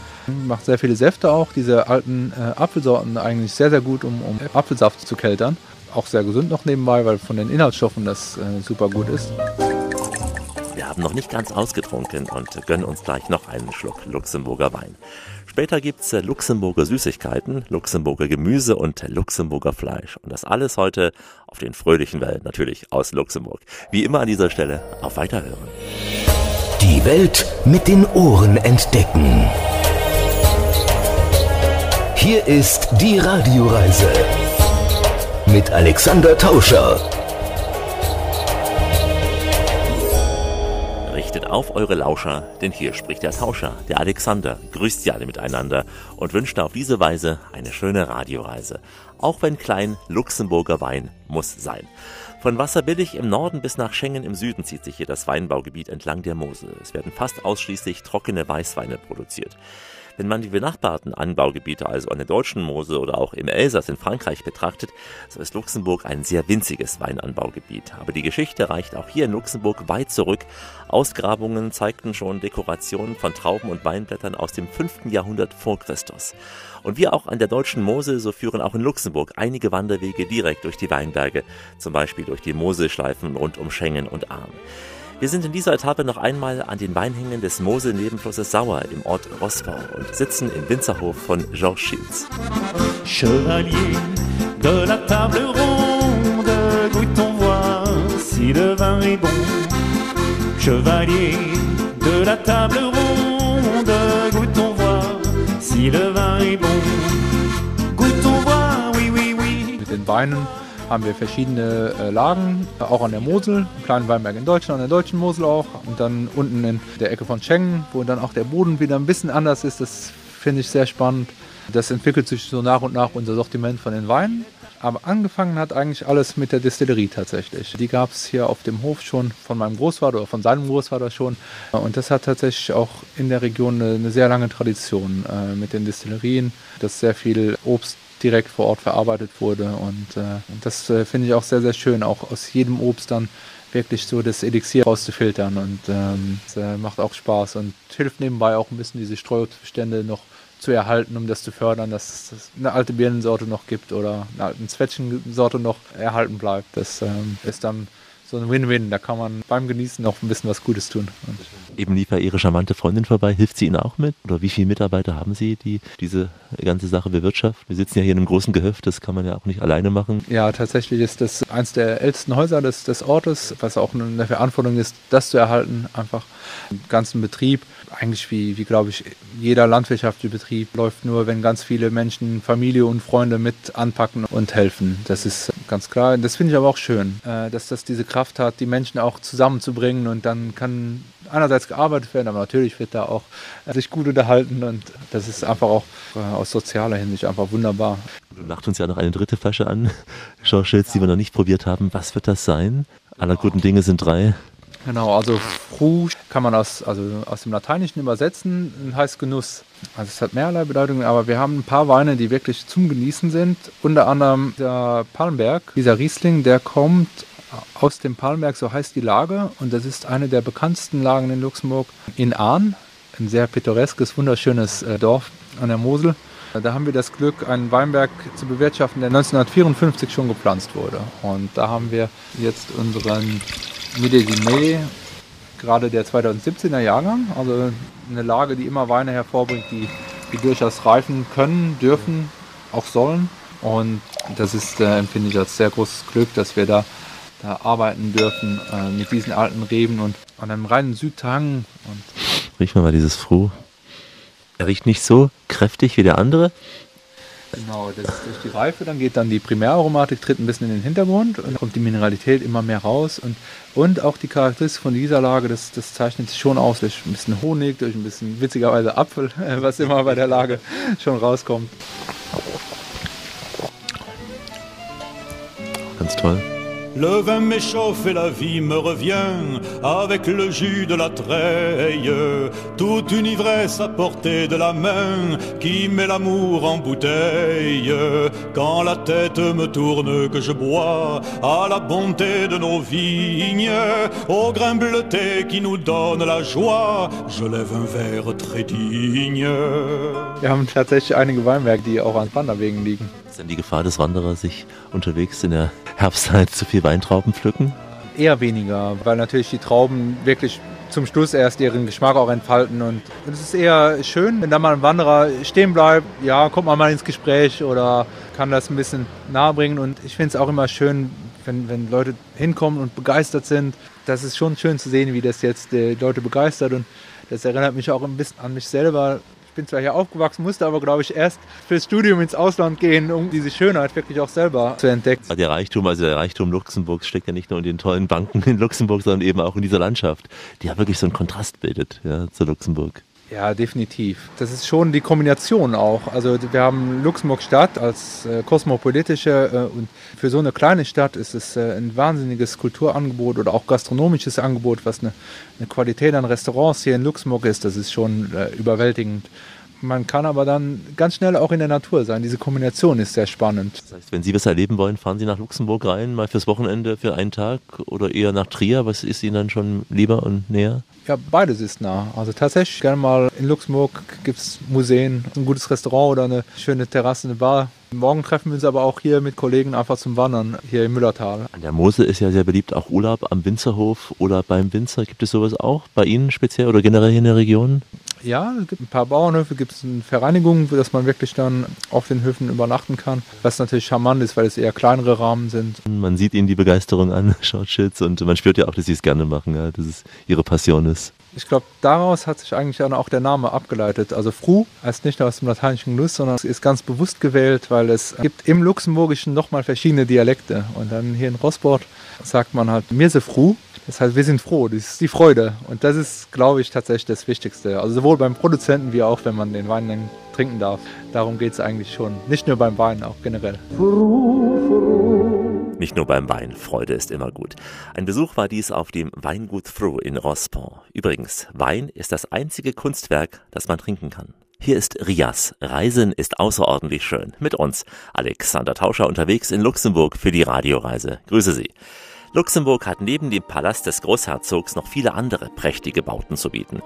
Macht sehr viele Säfte auch. Diese alten äh, Apfelsorten eigentlich sehr, sehr gut, um, um Apfelsaft zu keltern. Auch sehr gesund noch nebenbei, weil von den Inhaltsstoffen das äh, super gut ist. Wir haben noch nicht ganz ausgetrunken und gönnen uns gleich noch einen Schluck Luxemburger Wein. Später gibt's äh, Luxemburger Süßigkeiten, Luxemburger Gemüse und Luxemburger Fleisch. Und das alles heute auf den fröhlichen Wellen, natürlich aus Luxemburg. Wie immer an dieser Stelle auf Weiterhören. Die Welt mit den Ohren entdecken. Hier ist die Radioreise mit Alexander Tauscher. Auf eure Lauscher, denn hier spricht der Tauscher, der Alexander, grüßt sie alle miteinander und wünscht auf diese Weise eine schöne Radioreise. Auch wenn klein, Luxemburger Wein muss sein. Von Wasserbillig im Norden bis nach Schengen im Süden zieht sich hier das Weinbaugebiet entlang der Mosel. Es werden fast ausschließlich trockene Weißweine produziert. Wenn man die benachbarten Anbaugebiete, also an der deutschen Mosel oder auch im Elsass in Frankreich betrachtet, so ist Luxemburg ein sehr winziges Weinanbaugebiet. Aber die Geschichte reicht auch hier in Luxemburg weit zurück. Ausgrabungen zeigten schon Dekorationen von Trauben und Weinblättern aus dem 5. Jahrhundert vor Christus. Und wie auch an der deutschen Mosel, so führen auch in Luxemburg einige Wanderwege direkt durch die Weinberge, zum Beispiel durch die Moselschleifen rund um Schengen und Ahren. Wir sind in dieser Etappe noch einmal an den Weinhängen des Mosel-Nebenflusses Sauer im Ort Rossbau und sitzen im Winzerhof von Georges Schiels. Chevalier de la table ronde, goûtons voir si le vin est bon. Chevalier de la table ronde, goûtons voir si le vin est bon. Goûtons voir, oui, oui, oui. Mit den Weinen haben wir verschiedene äh, Lagen, auch an der Mosel, einen kleinen Weinberg in Deutschland, an der deutschen Mosel auch und dann unten in der Ecke von Schengen, wo dann auch der Boden wieder ein bisschen anders ist. Das finde ich sehr spannend. Das entwickelt sich so nach und nach unser Sortiment von den Weinen. Aber angefangen hat eigentlich alles mit der Distillerie tatsächlich. Die gab es hier auf dem Hof schon von meinem Großvater oder von seinem Großvater schon. Und das hat tatsächlich auch in der Region eine, eine sehr lange Tradition äh, mit den Distillerien, dass sehr viel Obst direkt vor Ort verarbeitet wurde. Und äh, das äh, finde ich auch sehr, sehr schön, auch aus jedem Obst dann wirklich so das Elixier rauszufiltern. Und ähm, das äh, macht auch Spaß und hilft nebenbei auch ein bisschen diese Streuobstbestände noch zu erhalten, um das zu fördern, dass es eine alte Birnensorte noch gibt oder eine alte Zwetschgensorte noch erhalten bleibt. Das ähm, ist dann so ein Win-Win. Da kann man beim Genießen noch ein bisschen was Gutes tun. Und Eben lief ja Ihre charmante Freundin vorbei. Hilft sie Ihnen auch mit? Oder wie viele Mitarbeiter haben Sie, die diese ganze Sache bewirtschaften? Wir sitzen ja hier in einem großen Gehöft, das kann man ja auch nicht alleine machen. Ja, tatsächlich ist das eins der ältesten Häuser des, des Ortes, was auch eine Verantwortung ist, das zu erhalten. Einfach den ganzen Betrieb, eigentlich wie, wie glaube ich, jeder landwirtschaftliche Betrieb läuft nur, wenn ganz viele Menschen, Familie und Freunde mit anpacken und helfen. Das ist ganz klar. Das finde ich aber auch schön, äh, dass das diese Kraft hat, die Menschen auch zusammenzubringen und dann kann einerseits gearbeitet werden, aber natürlich wird da auch äh, sich gut unterhalten und das ist einfach auch äh, aus sozialer Hinsicht einfach wunderbar. Du macht uns ja noch eine dritte Flasche an, Schorschitz, die wir noch nicht probiert haben. Was wird das sein? Aller guten Dinge sind drei. Genau, also Fru kann man aus, also aus dem Lateinischen übersetzen und heißt Genuss. Also es hat mehrerlei Bedeutungen, aber wir haben ein paar Weine, die wirklich zum Genießen sind. Unter anderem der Palmberg, dieser Riesling, der kommt aus dem Palmberg, so heißt die Lage. Und das ist eine der bekanntesten Lagen in Luxemburg, in Ahn. Ein sehr pittoreskes, wunderschönes äh, Dorf an der Mosel. Da haben wir das Glück, einen Weinberg zu bewirtschaften, der 1954 schon gepflanzt wurde. Und da haben wir jetzt unseren Medesime, gerade der 2017er Jahrgang. Also eine Lage, die immer Weine hervorbringt, die, die durchaus reifen können, dürfen, auch sollen. Und das ist, äh, empfinde ich als sehr großes Glück, dass wir da, da arbeiten dürfen äh, mit diesen alten Reben und an einem reinen Südhang. Und Riech mal mal dieses Froh. Er riecht nicht so kräftig wie der andere. Genau, das ist durch die Reife, dann geht dann die Primäraromatik, tritt ein bisschen in den Hintergrund und kommt die Mineralität immer mehr raus. Und, und auch die Charakteristik von dieser Lage, das, das zeichnet sich schon aus durch ein bisschen Honig, durch ein bisschen witzigerweise Apfel, was immer bei der Lage schon rauskommt. Ganz toll. Le vin m'échauffe et la vie me revient avec le jus de la treille. Toute une ivresse à portée de la main qui met l'amour en bouteille. Quand la tête me tourne que je bois à la bonté de nos vignes, au grain bleuté qui nous donne la joie, je lève un verre très digne. Tatsächlich einige die auch liegen. Denn die Gefahr des Wanderers, sich unterwegs in der Herbstzeit zu viel Weintrauben pflücken? Eher weniger, weil natürlich die Trauben wirklich zum Schluss erst ihren Geschmack auch entfalten. Und es ist eher schön, wenn da mal ein Wanderer stehen bleibt, ja, kommt man mal ins Gespräch oder kann das ein bisschen nahe bringen. Und ich finde es auch immer schön, wenn, wenn Leute hinkommen und begeistert sind. Das ist schon schön zu sehen, wie das jetzt die Leute begeistert. Und das erinnert mich auch ein bisschen an mich selber. Ich bin zwar hier aufgewachsen, musste aber, glaube ich, erst fürs Studium ins Ausland gehen, um diese Schönheit wirklich auch selber zu entdecken. Der Reichtum, also der Reichtum Luxemburgs steckt ja nicht nur in den tollen Banken in Luxemburg, sondern eben auch in dieser Landschaft, die ja wirklich so einen Kontrast bildet ja, zu Luxemburg. Ja, definitiv. Das ist schon die Kombination auch. Also wir haben Luxemburg Stadt als äh, kosmopolitische äh, und für so eine kleine Stadt ist es äh, ein wahnsinniges Kulturangebot oder auch gastronomisches Angebot, was eine, eine Qualität an Restaurants hier in Luxemburg ist. Das ist schon äh, überwältigend. Man kann aber dann ganz schnell auch in der Natur sein. Diese Kombination ist sehr spannend. Das heißt, wenn Sie was erleben wollen, fahren Sie nach Luxemburg rein, mal fürs Wochenende, für einen Tag oder eher nach Trier. Was ist Ihnen dann schon lieber und näher? Ja, beides ist nah. Also tatsächlich gerne mal in Luxemburg gibt es Museen, ein gutes Restaurant oder eine schöne Terrasse, eine Bar. Morgen treffen wir uns aber auch hier mit Kollegen einfach zum Wandern hier im Müllertal. An der Mosel ist ja sehr beliebt auch Urlaub am Winzerhof oder beim Winzer. Gibt es sowas auch bei Ihnen speziell oder generell hier in der Region? Ja, es gibt ein paar Bauernhöfe, gibt es eine Vereinigung, dass man wirklich dann auf den Höfen übernachten kann. Was natürlich charmant ist, weil es eher kleinere Rahmen sind. Man sieht Ihnen die Begeisterung an, schaut Schütz, und man spürt ja auch, dass Sie es gerne machen, ja, dass es Ihre Passion ist. Ich glaube, daraus hat sich eigentlich dann auch der Name abgeleitet. Also Fru heißt nicht nur aus dem lateinischen Genuss, sondern es ist ganz bewusst gewählt, weil es gibt im Luxemburgischen nochmal verschiedene Dialekte. Und dann hier in Rosport sagt man halt mir se Fru. Das heißt, wir sind froh, das ist die Freude. Und das ist, glaube ich, tatsächlich das Wichtigste. Also sowohl beim Produzenten wie auch, wenn man den Wein dann trinken darf. Darum geht es eigentlich schon. Nicht nur beim Wein, auch generell. Nicht nur beim Wein, Freude ist immer gut. Ein Besuch war dies auf dem Weingut Fru in Rospont. Übrigens, Wein ist das einzige Kunstwerk, das man trinken kann. Hier ist Rias. Reisen ist außerordentlich schön. Mit uns, Alexander Tauscher, unterwegs in Luxemburg für die Radioreise. Grüße Sie. Luxemburg hat neben dem Palast des Großherzogs noch viele andere prächtige Bauten zu bieten.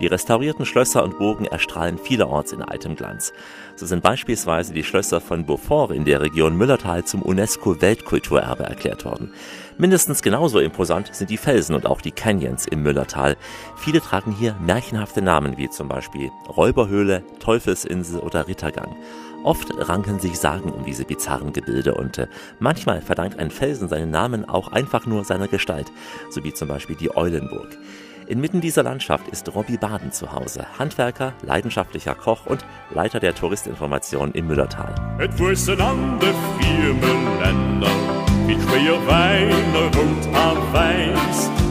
Die restaurierten Schlösser und Burgen erstrahlen vielerorts in altem Glanz. So sind beispielsweise die Schlösser von Beaufort in der Region Müllertal zum UNESCO-Weltkulturerbe erklärt worden. Mindestens genauso imposant sind die Felsen und auch die Canyons im Müllertal. Viele tragen hier märchenhafte Namen wie zum Beispiel Räuberhöhle, Teufelsinsel oder Rittergang. Oft ranken sich Sagen um diese bizarren Gebilde und äh, manchmal verdankt ein Felsen seinen Namen auch einfach nur seiner Gestalt, so wie zum Beispiel die Eulenburg. Inmitten dieser Landschaft ist Robby Baden zu Hause, Handwerker, leidenschaftlicher Koch und Leiter der Touristinformation im Müllertal.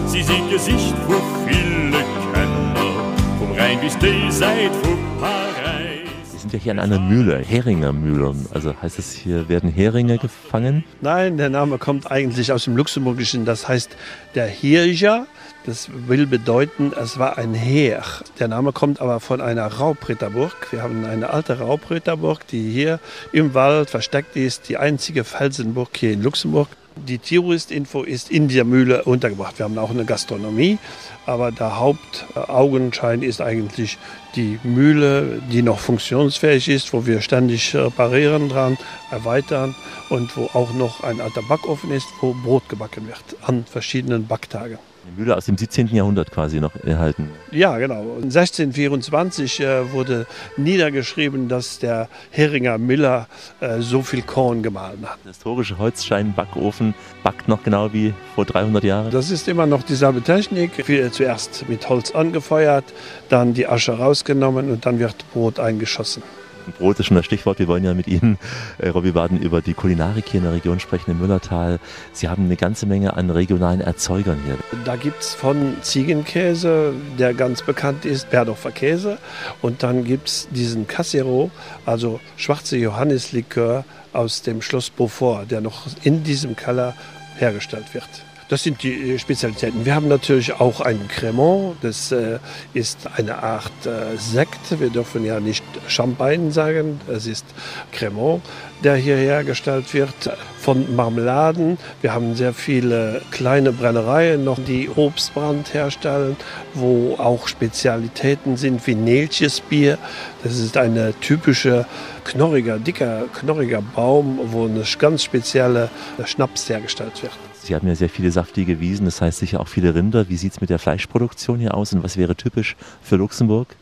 Sie Gesicht wo viele Kenner, vom Rhein bis die Seite von Paris. Sind ja hier an einer Mühle, Heringer Mühle. Also heißt es, hier werden Heringe gefangen? Nein, der Name kommt eigentlich aus dem Luxemburgischen, das heißt der Hirja. Das will bedeuten, es war ein Heer. Der Name kommt aber von einer Raubritterburg. Wir haben eine alte Raubritterburg, die hier im Wald versteckt ist, die einzige Felsenburg hier in Luxemburg. Die Tieristinfo ist in der Mühle untergebracht. Wir haben auch eine Gastronomie, aber der Hauptaugenschein ist eigentlich die Mühle, die noch funktionsfähig ist, wo wir ständig reparieren dran, erweitern und wo auch noch ein alter Backofen ist, wo Brot gebacken wird an verschiedenen Backtagen. Eine Mühle aus dem 17. Jahrhundert quasi noch erhalten. Ja, genau. 1624 äh, wurde niedergeschrieben, dass der Heringer Miller äh, so viel Korn gemahlen hat. Der historische Holzschein-Backofen backt noch genau wie vor 300 Jahren. Das ist immer noch dieselbe Technik. Wir zuerst mit Holz angefeuert, dann die Asche rausgenommen und dann wird Brot eingeschossen. Brot ist schon das Stichwort. Wir wollen ja mit Ihnen, äh, Robby Baden, über die Kulinarik hier in der Region sprechen, im Müllertal. Sie haben eine ganze Menge an regionalen Erzeugern hier. Da gibt es von Ziegenkäse, der ganz bekannt ist, Berdorfer Käse. Und dann gibt es diesen Cassero, also schwarze Johannislikör aus dem Schloss Beaufort, der noch in diesem Keller hergestellt wird. Das sind die Spezialitäten. Wir haben natürlich auch einen Cremant. Das äh, ist eine Art äh, Sekt. Wir dürfen ja nicht Champagne sagen. Es ist Cremant, der hier hergestellt wird. Von Marmeladen. Wir haben sehr viele kleine Brennereien noch, die Obstbrand herstellen, wo auch Spezialitäten sind wie Nelchesbier. Das ist eine typische knorriger, dicker, knorriger Baum, wo eine ganz spezielle Schnaps hergestellt wird. Sie haben ja sehr viele saftige Wiesen, das heißt sicher auch viele Rinder. Wie sieht es mit der Fleischproduktion hier aus und was wäre typisch für Luxemburg?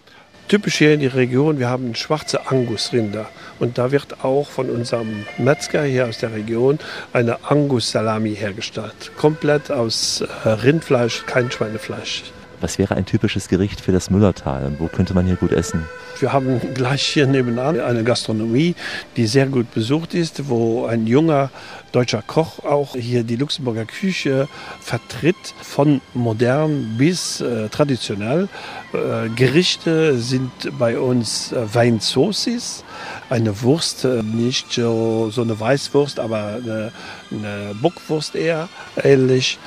Typisch hier in der Region, wir haben schwarze Angusrinder. Und da wird auch von unserem Metzger hier aus der Region eine Angus-Salami hergestellt. Komplett aus äh, Rindfleisch, kein Schweinefleisch. Was wäre ein typisches Gericht für das Müllertal und wo könnte man hier gut essen? Wir haben gleich hier nebenan eine Gastronomie, die sehr gut besucht ist, wo ein junger deutscher Koch auch hier die Luxemburger Küche vertritt, von modern bis äh, traditionell. Äh, Gerichte sind bei uns äh, Weinsoßis, eine Wurst, äh, nicht so, so eine Weißwurst, aber eine, eine Bockwurst eher ähnlich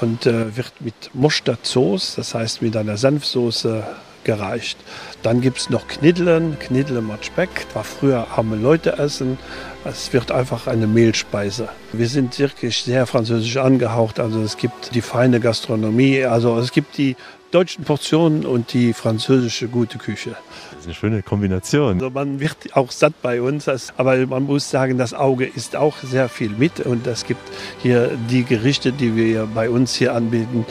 und äh, wird mit Mustardsoße, das heißt mit einer Senfsoße gereicht. Dann gibt es noch Kniddeln, Kniddeln mit Speck, war früher arme Leute essen. Es wird einfach eine Mehlspeise. Wir sind wirklich sehr französisch angehaucht. Also es gibt die feine Gastronomie, also es gibt die deutschen Portionen und die französische gute Küche. Das ist eine schöne Kombination. Also man wird auch satt bei uns, aber man muss sagen, das Auge isst auch sehr viel mit und es gibt hier die Gerichte, die wir bei uns hier anbieten.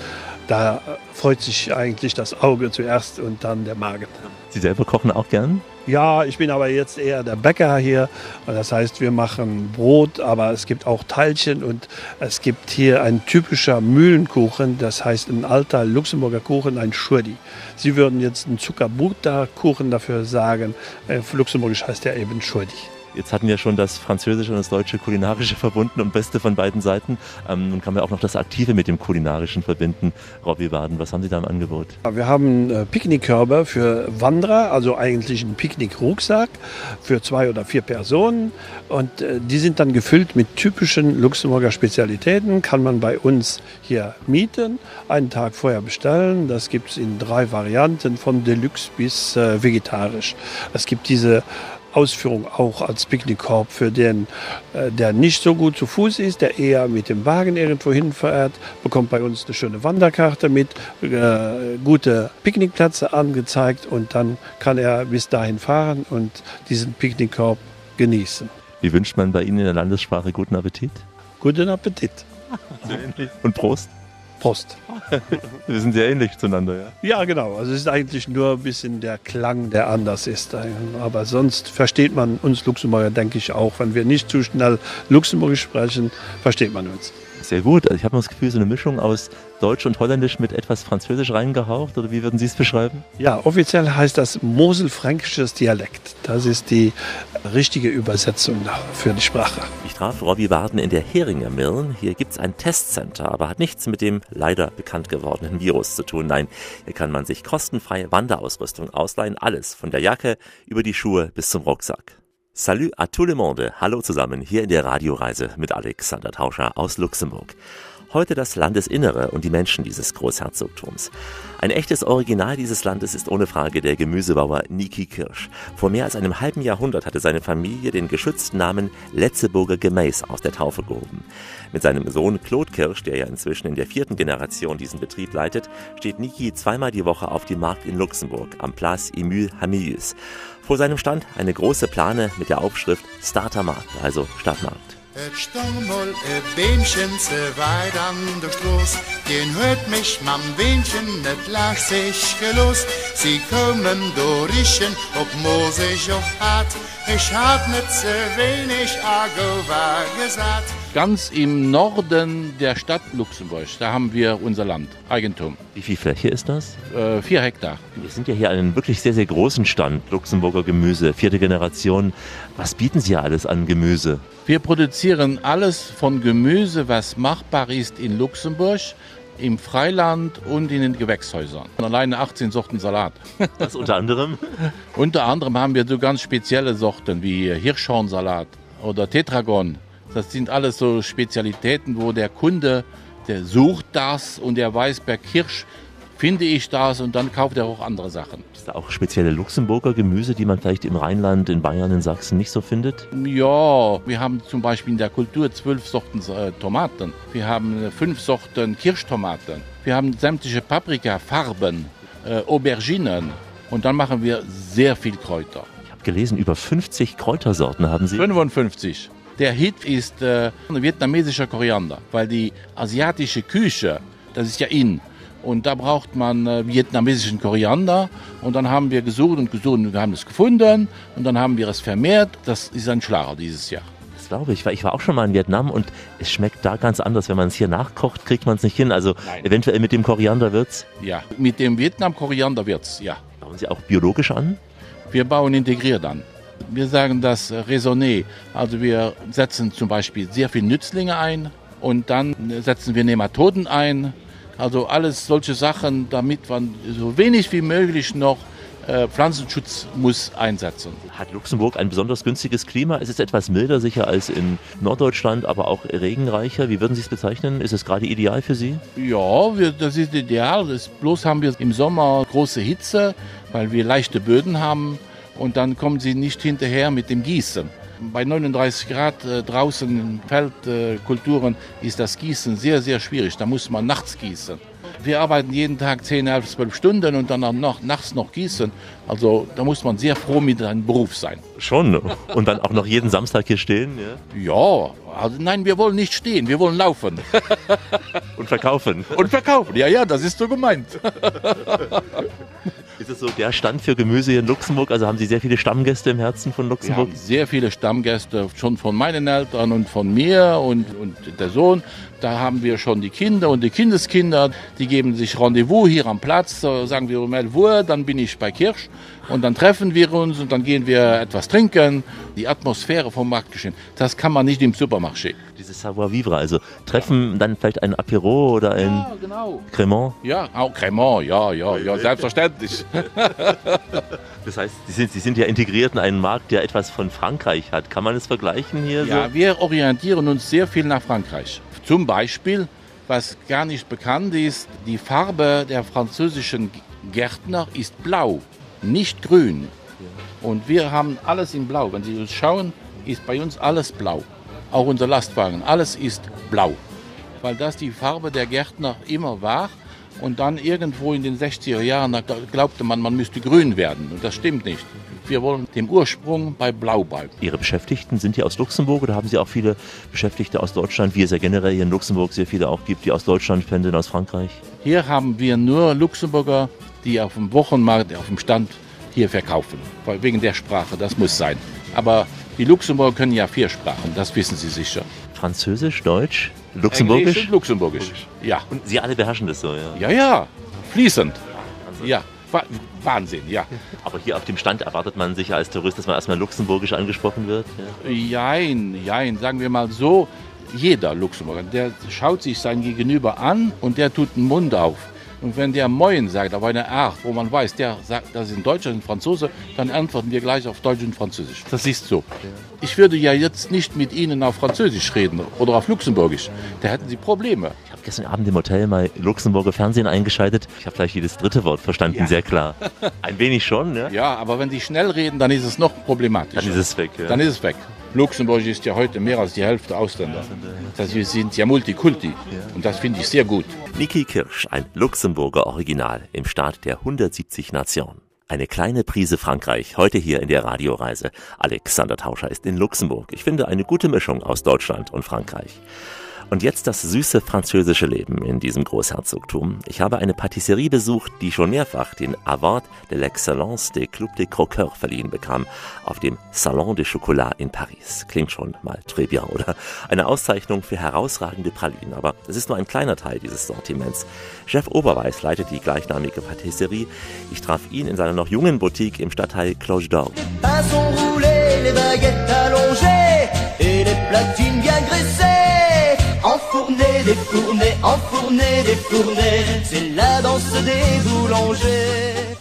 Da freut sich eigentlich das Auge zuerst und dann der Magen. Sie selber kochen auch gern? Ja, ich bin aber jetzt eher der Bäcker hier. Das heißt, wir machen Brot, aber es gibt auch Teilchen und es gibt hier ein typischer Mühlenkuchen, das heißt ein alter Luxemburger Kuchen, ein Schurdi. Sie würden jetzt einen Zuckerbutter-Kuchen dafür sagen. Auf Luxemburgisch heißt der eben Schurdi. Jetzt hatten wir schon das Französische und das Deutsche Kulinarische verbunden und Beste von beiden Seiten. Ähm, nun kann man auch noch das Aktive mit dem Kulinarischen verbinden. Robbie Baden, was haben Sie da im Angebot? Wir haben äh, Picknickkörbe für Wanderer, also eigentlich einen Picknickrucksack für zwei oder vier Personen. Und äh, die sind dann gefüllt mit typischen Luxemburger Spezialitäten. Kann man bei uns hier mieten, einen Tag vorher bestellen. Das gibt es in drei Varianten, von Deluxe bis äh, vegetarisch. Es gibt diese Ausführung auch als Picknickkorb für den, äh, der nicht so gut zu Fuß ist, der eher mit dem Wagen irgendwo hinfährt, bekommt bei uns eine schöne Wanderkarte mit, äh, gute Picknickplätze angezeigt und dann kann er bis dahin fahren und diesen Picknickkorb genießen. Wie wünscht man bei Ihnen in der Landessprache guten Appetit? Guten Appetit. Und Prost. Prost. Wir sind sehr ähnlich zueinander, ja? Ja, genau. Also es ist eigentlich nur ein bisschen der Klang, der anders ist. Aber sonst versteht man uns Luxemburger, denke ich auch. Wenn wir nicht zu schnell Luxemburgisch sprechen, versteht man uns. Sehr gut. Also ich habe das Gefühl, so eine Mischung aus Deutsch und Holländisch mit etwas Französisch reingehaucht. Oder wie würden Sie es beschreiben? Ja, offiziell heißt das Moselfränkisches Dialekt. Das ist die richtige Übersetzung für die Sprache. Ich traf Robbie Warden in der Heringer Mill. Hier gibt es ein Testcenter, aber hat nichts mit dem leider bekannt gewordenen Virus zu tun. Nein, hier kann man sich kostenfreie Wanderausrüstung ausleihen. Alles, von der Jacke über die Schuhe bis zum Rucksack. Salut à tout le monde. Hallo zusammen hier in der Radioreise mit Alexander Tauscher aus Luxemburg. Heute das Landesinnere und die Menschen dieses Großherzogtums. Ein echtes Original dieses Landes ist ohne Frage der Gemüsebauer Niki Kirsch. Vor mehr als einem halben Jahrhundert hatte seine Familie den geschützten Namen Letzeburger Gemäß aus der Taufe gehoben. Mit seinem Sohn Claude Kirsch, der ja inzwischen in der vierten Generation diesen Betrieb leitet, steht Niki zweimal die Woche auf dem Markt in Luxemburg am Place Emile Hamilles. Vor seinem Stand eine große Plane mit der Aufschrift Startermarkt, also Stadtmarkt. Et Stommel e Beemchen ze weit an der Stroß Den huet mich mam Beemchen net lach sich gelos Sie kommen do richen op Mosech och hat. Ich hab net ze wenig a war gesagt Ganz im Norden der Stadt Luxemburg, da haben wir unser Land, Eigentum. Wie viel Fläche ist das? Äh, vier Hektar. Wir sind ja hier an einem wirklich sehr, sehr großen Stand, Luxemburger Gemüse, vierte Generation. Was bieten Sie hier alles an Gemüse? Wir produzieren alles von Gemüse, was machbar ist in Luxemburg, im Freiland und in den Gewächshäusern. Alleine 18 Sorten Salat. Was unter anderem? unter anderem haben wir so ganz spezielle Sorten wie Hirschhornsalat oder Tetragon. Das sind alles so Spezialitäten, wo der Kunde, der sucht das und der weiß, bei Kirsch finde ich das und dann kauft er auch andere Sachen. Ist da auch spezielle Luxemburger Gemüse, die man vielleicht im Rheinland, in Bayern, in Sachsen nicht so findet? Ja, wir haben zum Beispiel in der Kultur zwölf Sorten äh, Tomaten. Wir haben äh, fünf Sorten Kirschtomaten. Wir haben sämtliche Paprikafarben, äh, Auberginen und dann machen wir sehr viel Kräuter. Ich habe gelesen, über 50 Kräutersorten haben Sie. 55. Der Hit ist äh, vietnamesischer Koriander, weil die asiatische Küche, das ist ja in. Und da braucht man äh, vietnamesischen Koriander. Und dann haben wir gesucht und gesucht und wir haben es gefunden. Und dann haben wir es vermehrt. Das ist ein Schlager dieses Jahr. Das glaube ich, weil ich war auch schon mal in Vietnam und es schmeckt da ganz anders. Wenn man es hier nachkocht, kriegt man es nicht hin. Also Nein. eventuell mit dem Koriander wird's. Ja, mit dem Vietnam-Koriander wird's, ja. Bauen Sie auch biologisch an? Wir bauen integriert an. Wir sagen das äh, Raisonné. Also wir setzen zum Beispiel sehr viel Nützlinge ein und dann setzen wir Nematoden ein. Also alles solche Sachen, damit man so wenig wie möglich noch äh, Pflanzenschutz muss einsetzen. Hat Luxemburg ein besonders günstiges Klima? Es ist etwas milder sicher als in Norddeutschland, aber auch regenreicher. Wie würden Sie es bezeichnen? Ist es gerade ideal für Sie? Ja, wir, das ist ideal. Das, bloß haben wir im Sommer große Hitze, weil wir leichte Böden haben und dann kommen sie nicht hinterher mit dem Gießen. Bei 39 Grad äh, draußen in Feldkulturen äh, ist das Gießen sehr, sehr schwierig. Da muss man nachts gießen. Wir arbeiten jeden Tag 10, 11, 12 Stunden und dann auch noch, nachts noch gießen. Also da muss man sehr froh mit seinem Beruf sein. Schon. Und dann auch noch jeden Samstag hier stehen? Ja, ja also nein, wir wollen nicht stehen, wir wollen laufen. Und verkaufen. Und verkaufen, ja, ja, das ist so gemeint. Ist es so der Stand für Gemüse hier in Luxemburg? Also haben Sie sehr viele Stammgäste im Herzen von Luxemburg? Sehr viele Stammgäste, schon von meinen Eltern und von mir und, und der Sohn. Da haben wir schon die Kinder und die Kindeskinder, die geben sich Rendezvous hier am Platz, sagen wir 11 Uhr, dann bin ich bei Kirsch und dann treffen wir uns und dann gehen wir etwas trinken. Die Atmosphäre vom Marktgeschehen, das kann man nicht im Supermarché. Dieses Savoir-vivre, also treffen dann vielleicht ein Apéro oder ein ja, genau. Cremant? Ja, auch Cremant, ja, ja, ja, selbstverständlich. Das heißt, Sie sind, Sie sind ja integriert in einen Markt, der etwas von Frankreich hat. Kann man es vergleichen hier? Ja, so? wir orientieren uns sehr viel nach Frankreich. Zum Beispiel, was gar nicht bekannt ist, die Farbe der französischen Gärtner ist blau, nicht grün. Und wir haben alles in blau. Wenn Sie uns schauen, ist bei uns alles blau. Auch unser Lastwagen, alles ist blau. Weil das die Farbe der Gärtner immer war. Und dann irgendwo in den 60er Jahren glaubte man, man müsste grün werden. Und das stimmt nicht. Wir wollen dem Ursprung bei Blau bleiben. Ihre Beschäftigten sind die aus Luxemburg oder haben Sie auch viele Beschäftigte aus Deutschland, wie es ja generell hier in Luxemburg sehr viele auch gibt, die aus Deutschland pendeln, aus Frankreich? Hier haben wir nur Luxemburger, die auf dem Wochenmarkt, auf dem Stand hier verkaufen. Wegen der Sprache, das muss sein. Aber die Luxemburger können ja vier Sprachen, das wissen Sie sicher. Französisch, Deutsch, Luxemburgisch? Englisch und Luxemburgisch, ja. Und Sie alle beherrschen das so, ja? Ja, ja, fließend. Ja, Wahnsinn, ja. Aber hier auf dem Stand erwartet man sicher als Tourist, dass man erstmal luxemburgisch angesprochen wird? Ja? Jein, jein, sagen wir mal so, jeder Luxemburger, der schaut sich sein Gegenüber an und der tut den Mund auf. Und wenn der Moin sagt, auf eine Art, wo man weiß, der sagt, das ist ein Deutscher, ein Franzose, dann antworten wir gleich auf Deutsch und Französisch. Das ist so. Ich würde ja jetzt nicht mit Ihnen auf Französisch reden oder auf Luxemburgisch. Da hätten Sie Probleme. Ich habe gestern Abend im Hotel mal Luxemburger Fernsehen eingeschaltet. Ich habe gleich jedes dritte Wort verstanden, ja. sehr klar. Ein wenig schon, ne? Ja, aber wenn Sie schnell reden, dann ist es noch problematisch. Dann ist es weg. Ja. Dann ist es weg. Luxemburg ist ja heute mehr als die Hälfte Ausländer. Das heißt, wir sind ja Multikulti und das finde ich sehr gut. Niki Kirsch, ein Luxemburger Original im Staat der 170 Nationen. Eine kleine Prise Frankreich, heute hier in der Radioreise. Alexander Tauscher ist in Luxemburg. Ich finde eine gute Mischung aus Deutschland und Frankreich. Und jetzt das süße französische Leben in diesem Großherzogtum. Ich habe eine Patisserie besucht, die schon mehrfach den Award de l'Excellence des Club des Croqueurs verliehen bekam, auf dem Salon de Chocolat in Paris. Klingt schon mal très bien, oder? Eine Auszeichnung für herausragende Pralinen, aber es ist nur ein kleiner Teil dieses Sortiments. Chef Oberweis leitet die gleichnamige Patisserie. Ich traf ihn in seiner noch jungen Boutique im Stadtteil Cloche d'Or. Les baguettes allongées et les platines bien graissées enfournées, défournées, enfournées, défournées. C'est la danse des boulangers.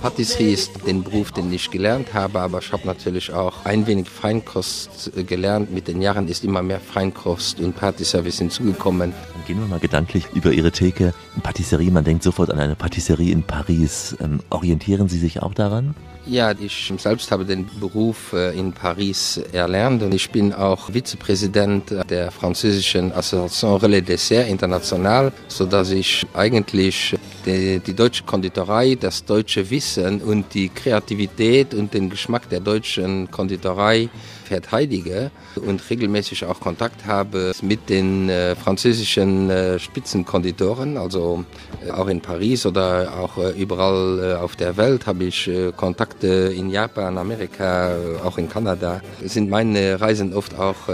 Patisserie ist den Beruf, den ich gelernt habe, aber ich habe natürlich auch ein wenig Feinkost gelernt. Mit den Jahren ist immer mehr Feinkost und Partyservice hinzugekommen. Dann gehen wir mal gedanklich über Ihre Theke. Patisserie, man denkt sofort an eine Patisserie in Paris. Ähm, orientieren Sie sich auch daran? Ja, ich selbst habe den Beruf in Paris erlernt und ich bin auch Vizepräsident der französischen Association Relais Dessert International, so dass ich eigentlich die, die deutsche Konditorei, das deutsche Wissen und die Kreativität und den Geschmack der deutschen Konditorei verteidige und regelmäßig auch Kontakt habe mit den äh, französischen äh, Spitzenkonditoren, also äh, auch in Paris oder auch überall auf der Welt habe ich Kontakte in Japan, Amerika, auch in Kanada. Sind meine Reisen oft auch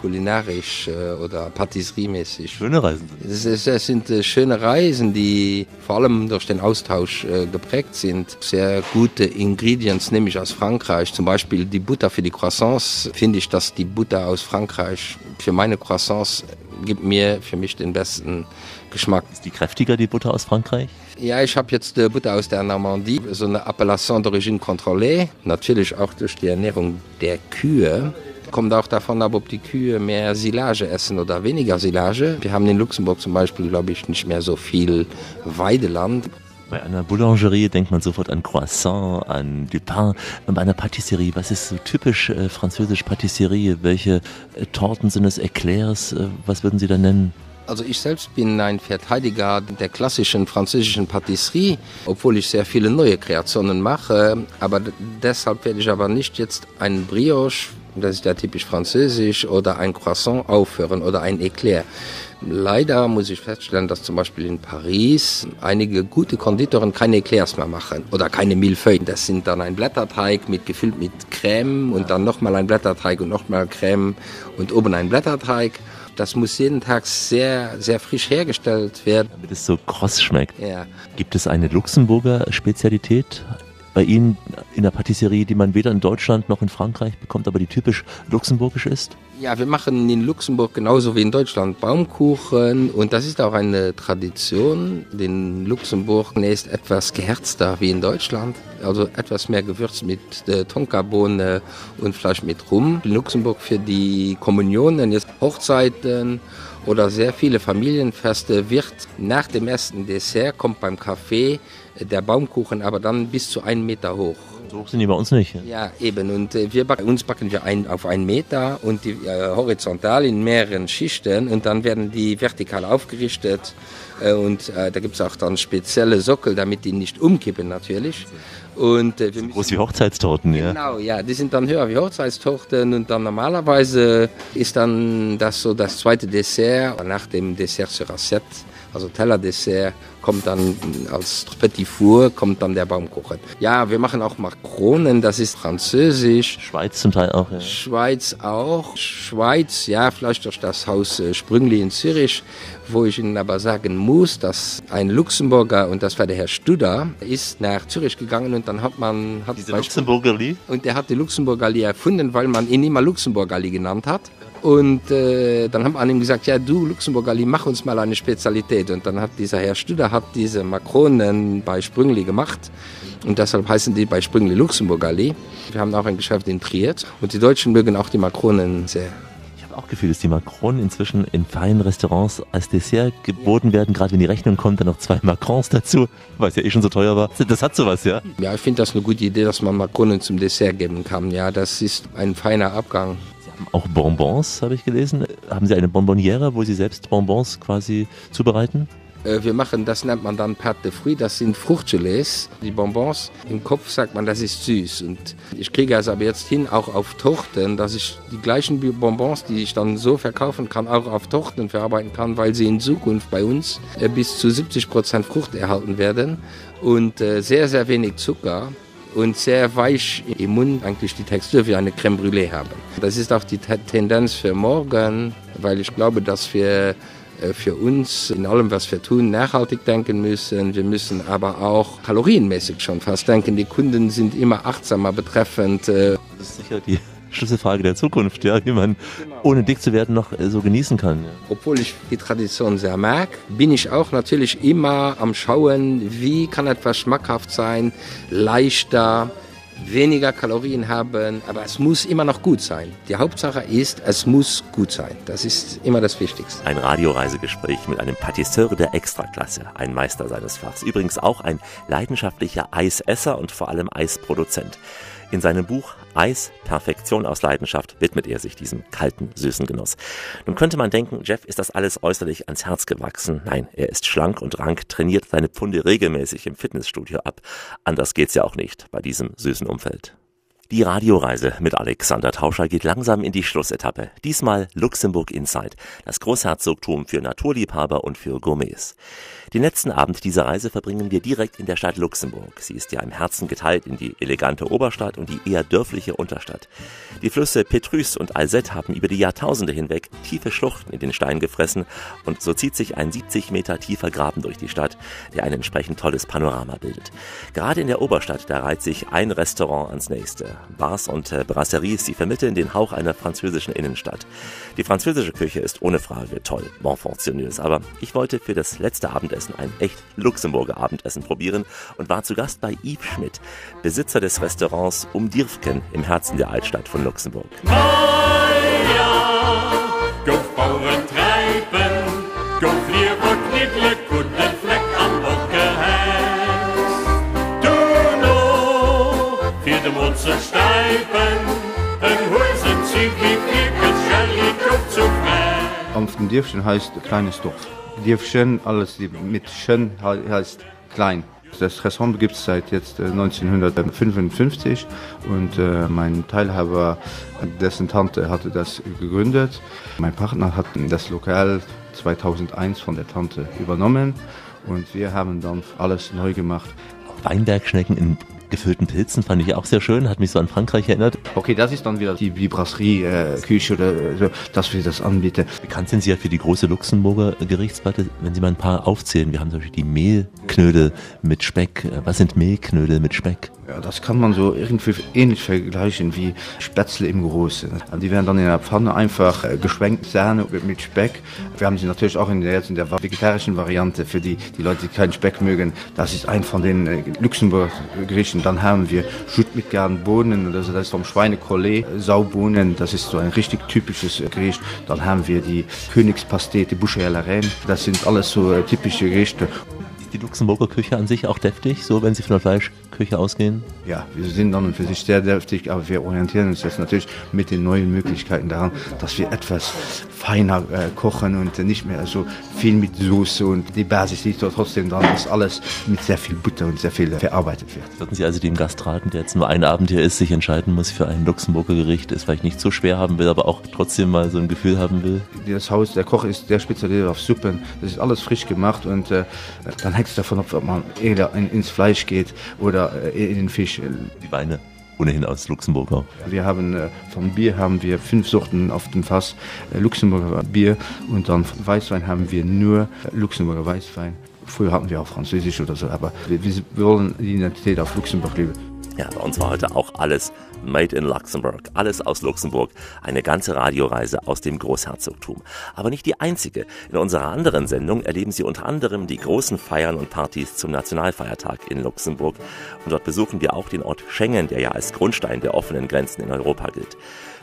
kulinarisch oder patisseriemäßig. Schöne Reisen. Es, es, sind schöne Reisen, die vor allem durch den Austausch geprägt sind. Sehr gute Ingredients nehme ich aus Frankreich, zum Beispiel die Butter für die Croissants. Finde ich, dass die Butter aus Frankreich für meine Croissants gibt mir für mich den besten Geschmack. Ist die kräftiger, die Butter aus Frankreich? Ja, ich habe jetzt die Butter aus der Normandie, so eine Appellation d'origine contrôlée. Natürlich auch durch die Ernährung der Kühe. Kommt auch davon ab, ob die Kühe mehr Silage essen oder weniger Silage. Wir haben in Luxemburg zum Beispiel, glaube ich, nicht mehr so viel Weideland. Bei einer Boulangerie denkt man sofort an Croissant, an Du Pain. Und bei einer Patisserie, was ist so typisch äh, französisch Patisserie? Welche äh, Torten sind es, Eclairs? Äh, was würden Sie da nennen? Also ich selbst bin ein Verteidiger der klassischen französischen Patisserie, obwohl ich sehr viele neue Kreationen mache. Aber deshalb werde ich aber nicht jetzt ein Brioche, das ist ja typisch französisch, oder ein Croissant aufhören oder ein Eclair. Leider muss ich feststellen, dass zum Beispiel in Paris einige gute Konditoren keine Eclairs mehr machen oder keine Millefeuilles. Das sind dann ein Blätterteig mit gefüllt mit Creme und dann nochmal ein Blätterteig und nochmal Creme und oben ein Blätterteig. Das muss jeden Tag sehr, sehr frisch hergestellt werden. Damit es so kross schmeckt. Ja. Gibt es eine Luxemburger Spezialität bei Ihnen in der Patisserie, die man weder in Deutschland noch in Frankreich bekommt, aber die typisch luxemburgisch ist? Ja, wir machen in Luxemburg genauso wie in Deutschland Baumkuchen und das ist auch eine Tradition. In Luxemburg ist etwas geherzter wie in Deutschland, also etwas mehr Gewürz mit äh, Tonkabohne und Fleisch mit Rum. In Luxemburg für die Kommunionen, jetzt Hochzeiten oder sehr viele Familienfeste wird nach dem ersten Dessert kommt beim Kaffee der Baumkuchen aber dann bis zu einen Meter hoch. So hoch sind die bei uns nicht. Ja, eben. Und äh, wir backen, uns backen wir ein, auf einen Meter und die äh, horizontal in mehreren Schichten und dann werden die vertikal aufgerichtet. Äh, und äh, da gibt es auch dann spezielle Sockel, damit die nicht umkippen natürlich. Und, äh, so groß wie Hochzeitstorten, ja. Genau, ja, die sind dann höher wie Hochzeitstorten und dann normalerweise ist dann das so das zweite Dessert nach dem Dessert sur Assiette, also Tellerdessert, kommt dann als Petit Four kommt dann der Baumkuchen. Ja, wir machen auch Makronen, das ist französisch. Schweiz zum Teil auch, ja. Schweiz auch. Schweiz, ja, vielleicht durch das Haus äh, Sprüngli in Zürich, wo ich Ihnen aber sagen muss, dass ein Luxemburger, und das war der Herr Studer, ist nach Zürich gegangen und dann hat man... Hat Diese Luxemburgerli? Und der hat die Luxemburgerli erfunden, weil man ihn immer Luxemburgerli genannt hat. Und äh, dann haben wir an ihm gesagt, ja du Luxemburgerli, mach uns mal eine Spezialität. Und dann hat dieser Herr Studer hat diese Makronen bei Sprüngli gemacht. Und deshalb heißen die bei Sprüngli Luxemburgerli. Wir haben auch ein Geschäft in Triert. Und die Deutschen mögen auch die Makronen sehr. Ich habe auch Gefühl, dass die Makronen inzwischen in feinen Restaurants als Dessert geboten werden. Gerade wenn die Rechnung kommt, dann noch zwei Macrons dazu, weil es ja eh schon so teuer war. Das hat sowas, ja? Ja, ich finde das eine gute Idee, dass man Makronen zum Dessert geben kann. Ja, das ist ein feiner Abgang auch Bonbons, habe ich gelesen. Haben Sie eine Bonbonniere, wo Sie selbst Bonbons quasi zubereiten? Äh, wir machen, das nennt man dann Pâte de Fruits, das sind Fruchtgelees, die Bonbons. Im Kopf sagt man, das ist süß. Und ich kriege es aber jetzt hin, auch auf Tochten, dass ich die gleichen Bonbons, die ich dann so verkaufen kann, auch auf Tochten verarbeiten kann, weil sie in Zukunft bei uns äh, bis zu 70 Prozent Frucht erhalten werden und äh, sehr, sehr wenig Zucker und sehr weich im Mund eigentlich die Textur wie eine Creme Brûlée haben. Das ist auch die Tendenz für morgen, weil ich glaube, dass wir für uns in allem, was wir tun, nachhaltig denken müssen. Wir müssen aber auch kalorienmäßig schon fast denken. Die Kunden sind immer achtsamer betreffend. Äh, das ist sicher die Schlüsselfrage der Zukunft, ja, wie man genau. ohne dick zu werden noch äh, so genießen kann. Ja. Obwohl ich die Tradition sehr mag, bin ich auch natürlich immer am Schauen, wie kann etwas schmackhaft sein, leichter, weniger Kalorien haben, aber es muss immer noch gut sein. Die Hauptsache ist, es muss gut sein. Das ist immer das Wichtigste. Ein Radioreisegespräch mit einem Patisseur der Extraklasse, ein Meister seines Fachs, übrigens auch ein leidenschaftlicher Eisesser und vor allem Eisproduzent. In seinem Buch Eis, Perfektion aus Leidenschaft widmet er sich diesem kalten, süßen Genuss. Nun könnte man denken, Jeff ist das alles äußerlich ans Herz gewachsen. Nein, er ist schlank und rank, trainiert seine Pfunde regelmäßig im Fitnessstudio ab. Anders geht's ja auch nicht bei diesem süßen Umfeld. Die Radioreise mit Alexander Tauscher geht langsam in die Schlussetappe. Diesmal Luxemburg Inside, das Großherzogtum für Naturliebhaber und für Gourmets. Den letzten Abend dieser Reise verbringen wir direkt in der Stadt Luxemburg. Sie ist ja im Herzen geteilt in die elegante Oberstadt und die eher dörfliche Unterstadt. Die Flüsse Petrus und Alzette haben über die Jahrtausende hinweg tiefe Schluchten in den Stein gefressen und so zieht sich ein 70 Meter tiefer Graben durch die Stadt, der ein entsprechend tolles Panorama bildet. Gerade in der Oberstadt, da reiht sich ein Restaurant ans nächste. Bars und äh, Brasseries, die vermitteln den Hauch einer französischen Innenstadt. Die französische Küche ist ohne Frage toll, bon fonctionneuse, aber ich wollte für das letzte Abendessen ein echt Luxemburger Abendessen probieren und war zu Gast bei Yves Schmidt, Besitzer des Restaurants Um Dirfken im Herzen der Altstadt von Luxemburg. Am. Auf dem Dirfchen heißt kleines Dorf. Dirfchen, alles die mit Schen he- heißt klein. Das Restaurant gibt es seit jetzt äh, 1955 und äh, mein Teilhaber, dessen Tante hatte das gegründet. Mein Partner hat das Lokal 2001 von der Tante übernommen und wir haben dann alles neu gemacht. Weinbergschnecken in gefüllten Pilzen fand ich auch sehr schön, hat mich so an Frankreich erinnert. Okay, das ist dann wieder die, die Brasserie-Küche oder so, dass wir das anbieten. Bekannt sind Sie ja für die große Luxemburger Gerichtsplatte. Wenn Sie mal ein paar aufzählen, wir haben zum Beispiel die Mehlknödel mit Speck. Äh, Was sind Mehlknödel mit Speck? Ja, das kann man so irgendwie ähnlich vergleichen wie Spätzle im Großen. Also Die werden dann in der Pfanne einfach äh, geschwenkt, Sahne mit Speck. Wir haben sie natürlich auch in der, in der vegetarischen Variante für die, die Leute, die keinen Speck mögen. Das ist ein von den äh, Luxemburger Gerichten. Dann haben wir Schut mit garen Bohnen, also das ist vom Schweinekollet, Saubohnen, das ist so ein richtig typisches Gericht. Dann haben wir die Königspastete, Bouche à. Das sind alles so typische Gerichte. Die Luxemburger Küche an sich auch deftig, so wenn Sie von der Fleischküche ausgehen? Ja, wir sind dann und für sich sehr deftig, aber wir orientieren uns jetzt natürlich mit den neuen Möglichkeiten daran, dass wir etwas feiner äh, kochen und nicht mehr so viel mit Soße und die Basis liegt dort trotzdem dran, dass alles mit sehr viel Butter und sehr viel äh, verarbeitet wird. Würden Sie also dem Gast raten, der jetzt nur einen Abend hier ist, sich entscheiden muss für ein Luxemburger Gericht, es vielleicht nicht so schwer haben will, aber auch trotzdem mal so ein Gefühl haben will? Das Haus, der Koch ist der spezialisiert auf Suppen, das ist alles frisch gemacht und äh, dann hängt es davon ab, ob man eher in, ins Fleisch geht oder äh, in den Fisch. Die Weine ohnehin aus Luxemburg auch. Wir haben äh, vom Bier haben wir fünf Sorten auf dem Fass äh, Luxemburger Bier und dann Weißwein haben wir nur Luxemburger Weißwein. Früher hatten wir auch Französisch oder so, aber wir, wir wollen die Identität auf Luxemburg leben. Ja, bei uns war heute auch alles Made in Luxemburg, alles aus Luxemburg, eine ganze Radioreise aus dem Großherzogtum. Aber nicht die einzige. In unserer anderen Sendung erleben Sie unter anderem die großen Feiern und Partys zum Nationalfeiertag in Luxemburg. Und dort besuchen wir auch den Ort Schengen, der ja als Grundstein der offenen Grenzen in Europa gilt.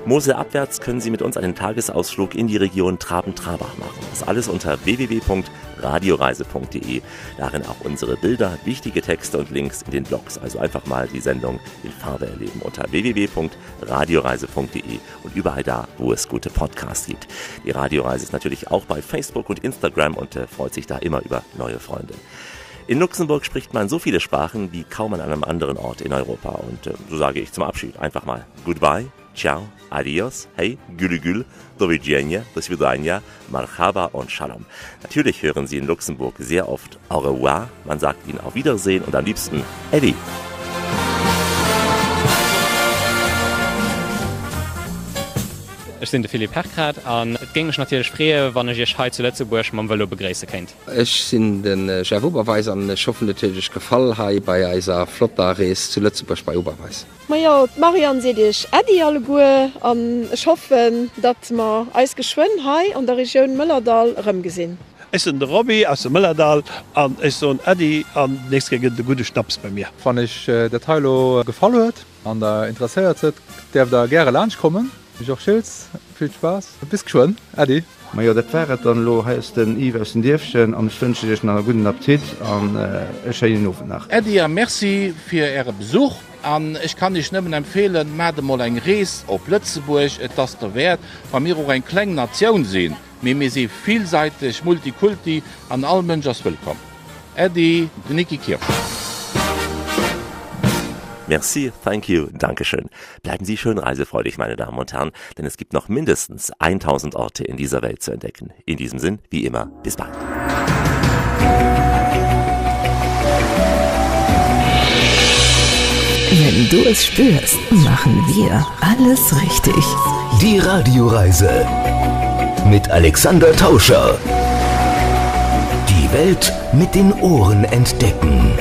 Moselabwärts können Sie mit uns einen Tagesausflug in die Region Traben-Trabach machen. Das alles unter www.radioreise.de. Darin auch unsere Bilder, wichtige Texte und Links in den Blogs. Also einfach mal die Sendung in Farbe erleben unter www.radioreise.de und überall da, wo es gute Podcasts gibt. Die Radioreise ist natürlich auch bei Facebook und Instagram und äh, freut sich da immer über neue Freunde. In Luxemburg spricht man so viele Sprachen wie kaum an einem anderen Ort in Europa. Und äh, so sage ich zum Abschied einfach mal Goodbye, Ciao, Adios, Hey, Gülü Gül, Do widzenia, Marhaba und Shalom. Natürlich hören Sie in Luxemburg sehr oft Au revoir, man sagt Ihnen auf Wiedersehen und am liebsten Eddie. Ich bin der Philipp Herkrat an et ging natürlich frie, wann ich ich he zu Lettzeburg man Well begräse kennt. Ich sind den äh, Chef Oberweis an schaffen natürlich Gefall hai bei eiser Flotdares zu Lützeburg bei Oberweis. Ma ja Marian se dich Ädi alle Gue an hoffen, dat ma eis geschwen hai an der Region Mëllerdal rëm gesinn. Ich bin der Robby aus dem Müllerdal an ich so ein Eddie an nächste gegen de gute Schnaps bei mir. Wann ich äh, der Teilo gefallen huet an der interessiert huet, der da gerne Lunch kommen. Joch Schulz, viel Spaß, bis schon Adi. Ma ja dat wäret an lo heist den iwwersen Dirfchen an stënsche dech an a guten Appetit an Escheien nowen nach. Ädi a Merci fir Äre Besuch an ich kann dich nëmmen empfehlen Mäde moll eng Rees op Plötzeburg et ass der Wert Wa mir och eng kleng Nationoun sinn, mé me se vielseitig Multikulti an all Mëngers wëllkom. Ädi de Nicki Kirchen. Merci, thank you, Dankeschön. Bleiben Sie schön reisefreudig, meine Damen und Herren, denn es gibt noch mindestens 1000 Orte in dieser Welt zu entdecken. In diesem Sinn, wie immer, bis bald. Wenn du es spürst, machen wir alles richtig. Die Radioreise mit Alexander Tauscher. Die Welt mit den Ohren entdecken.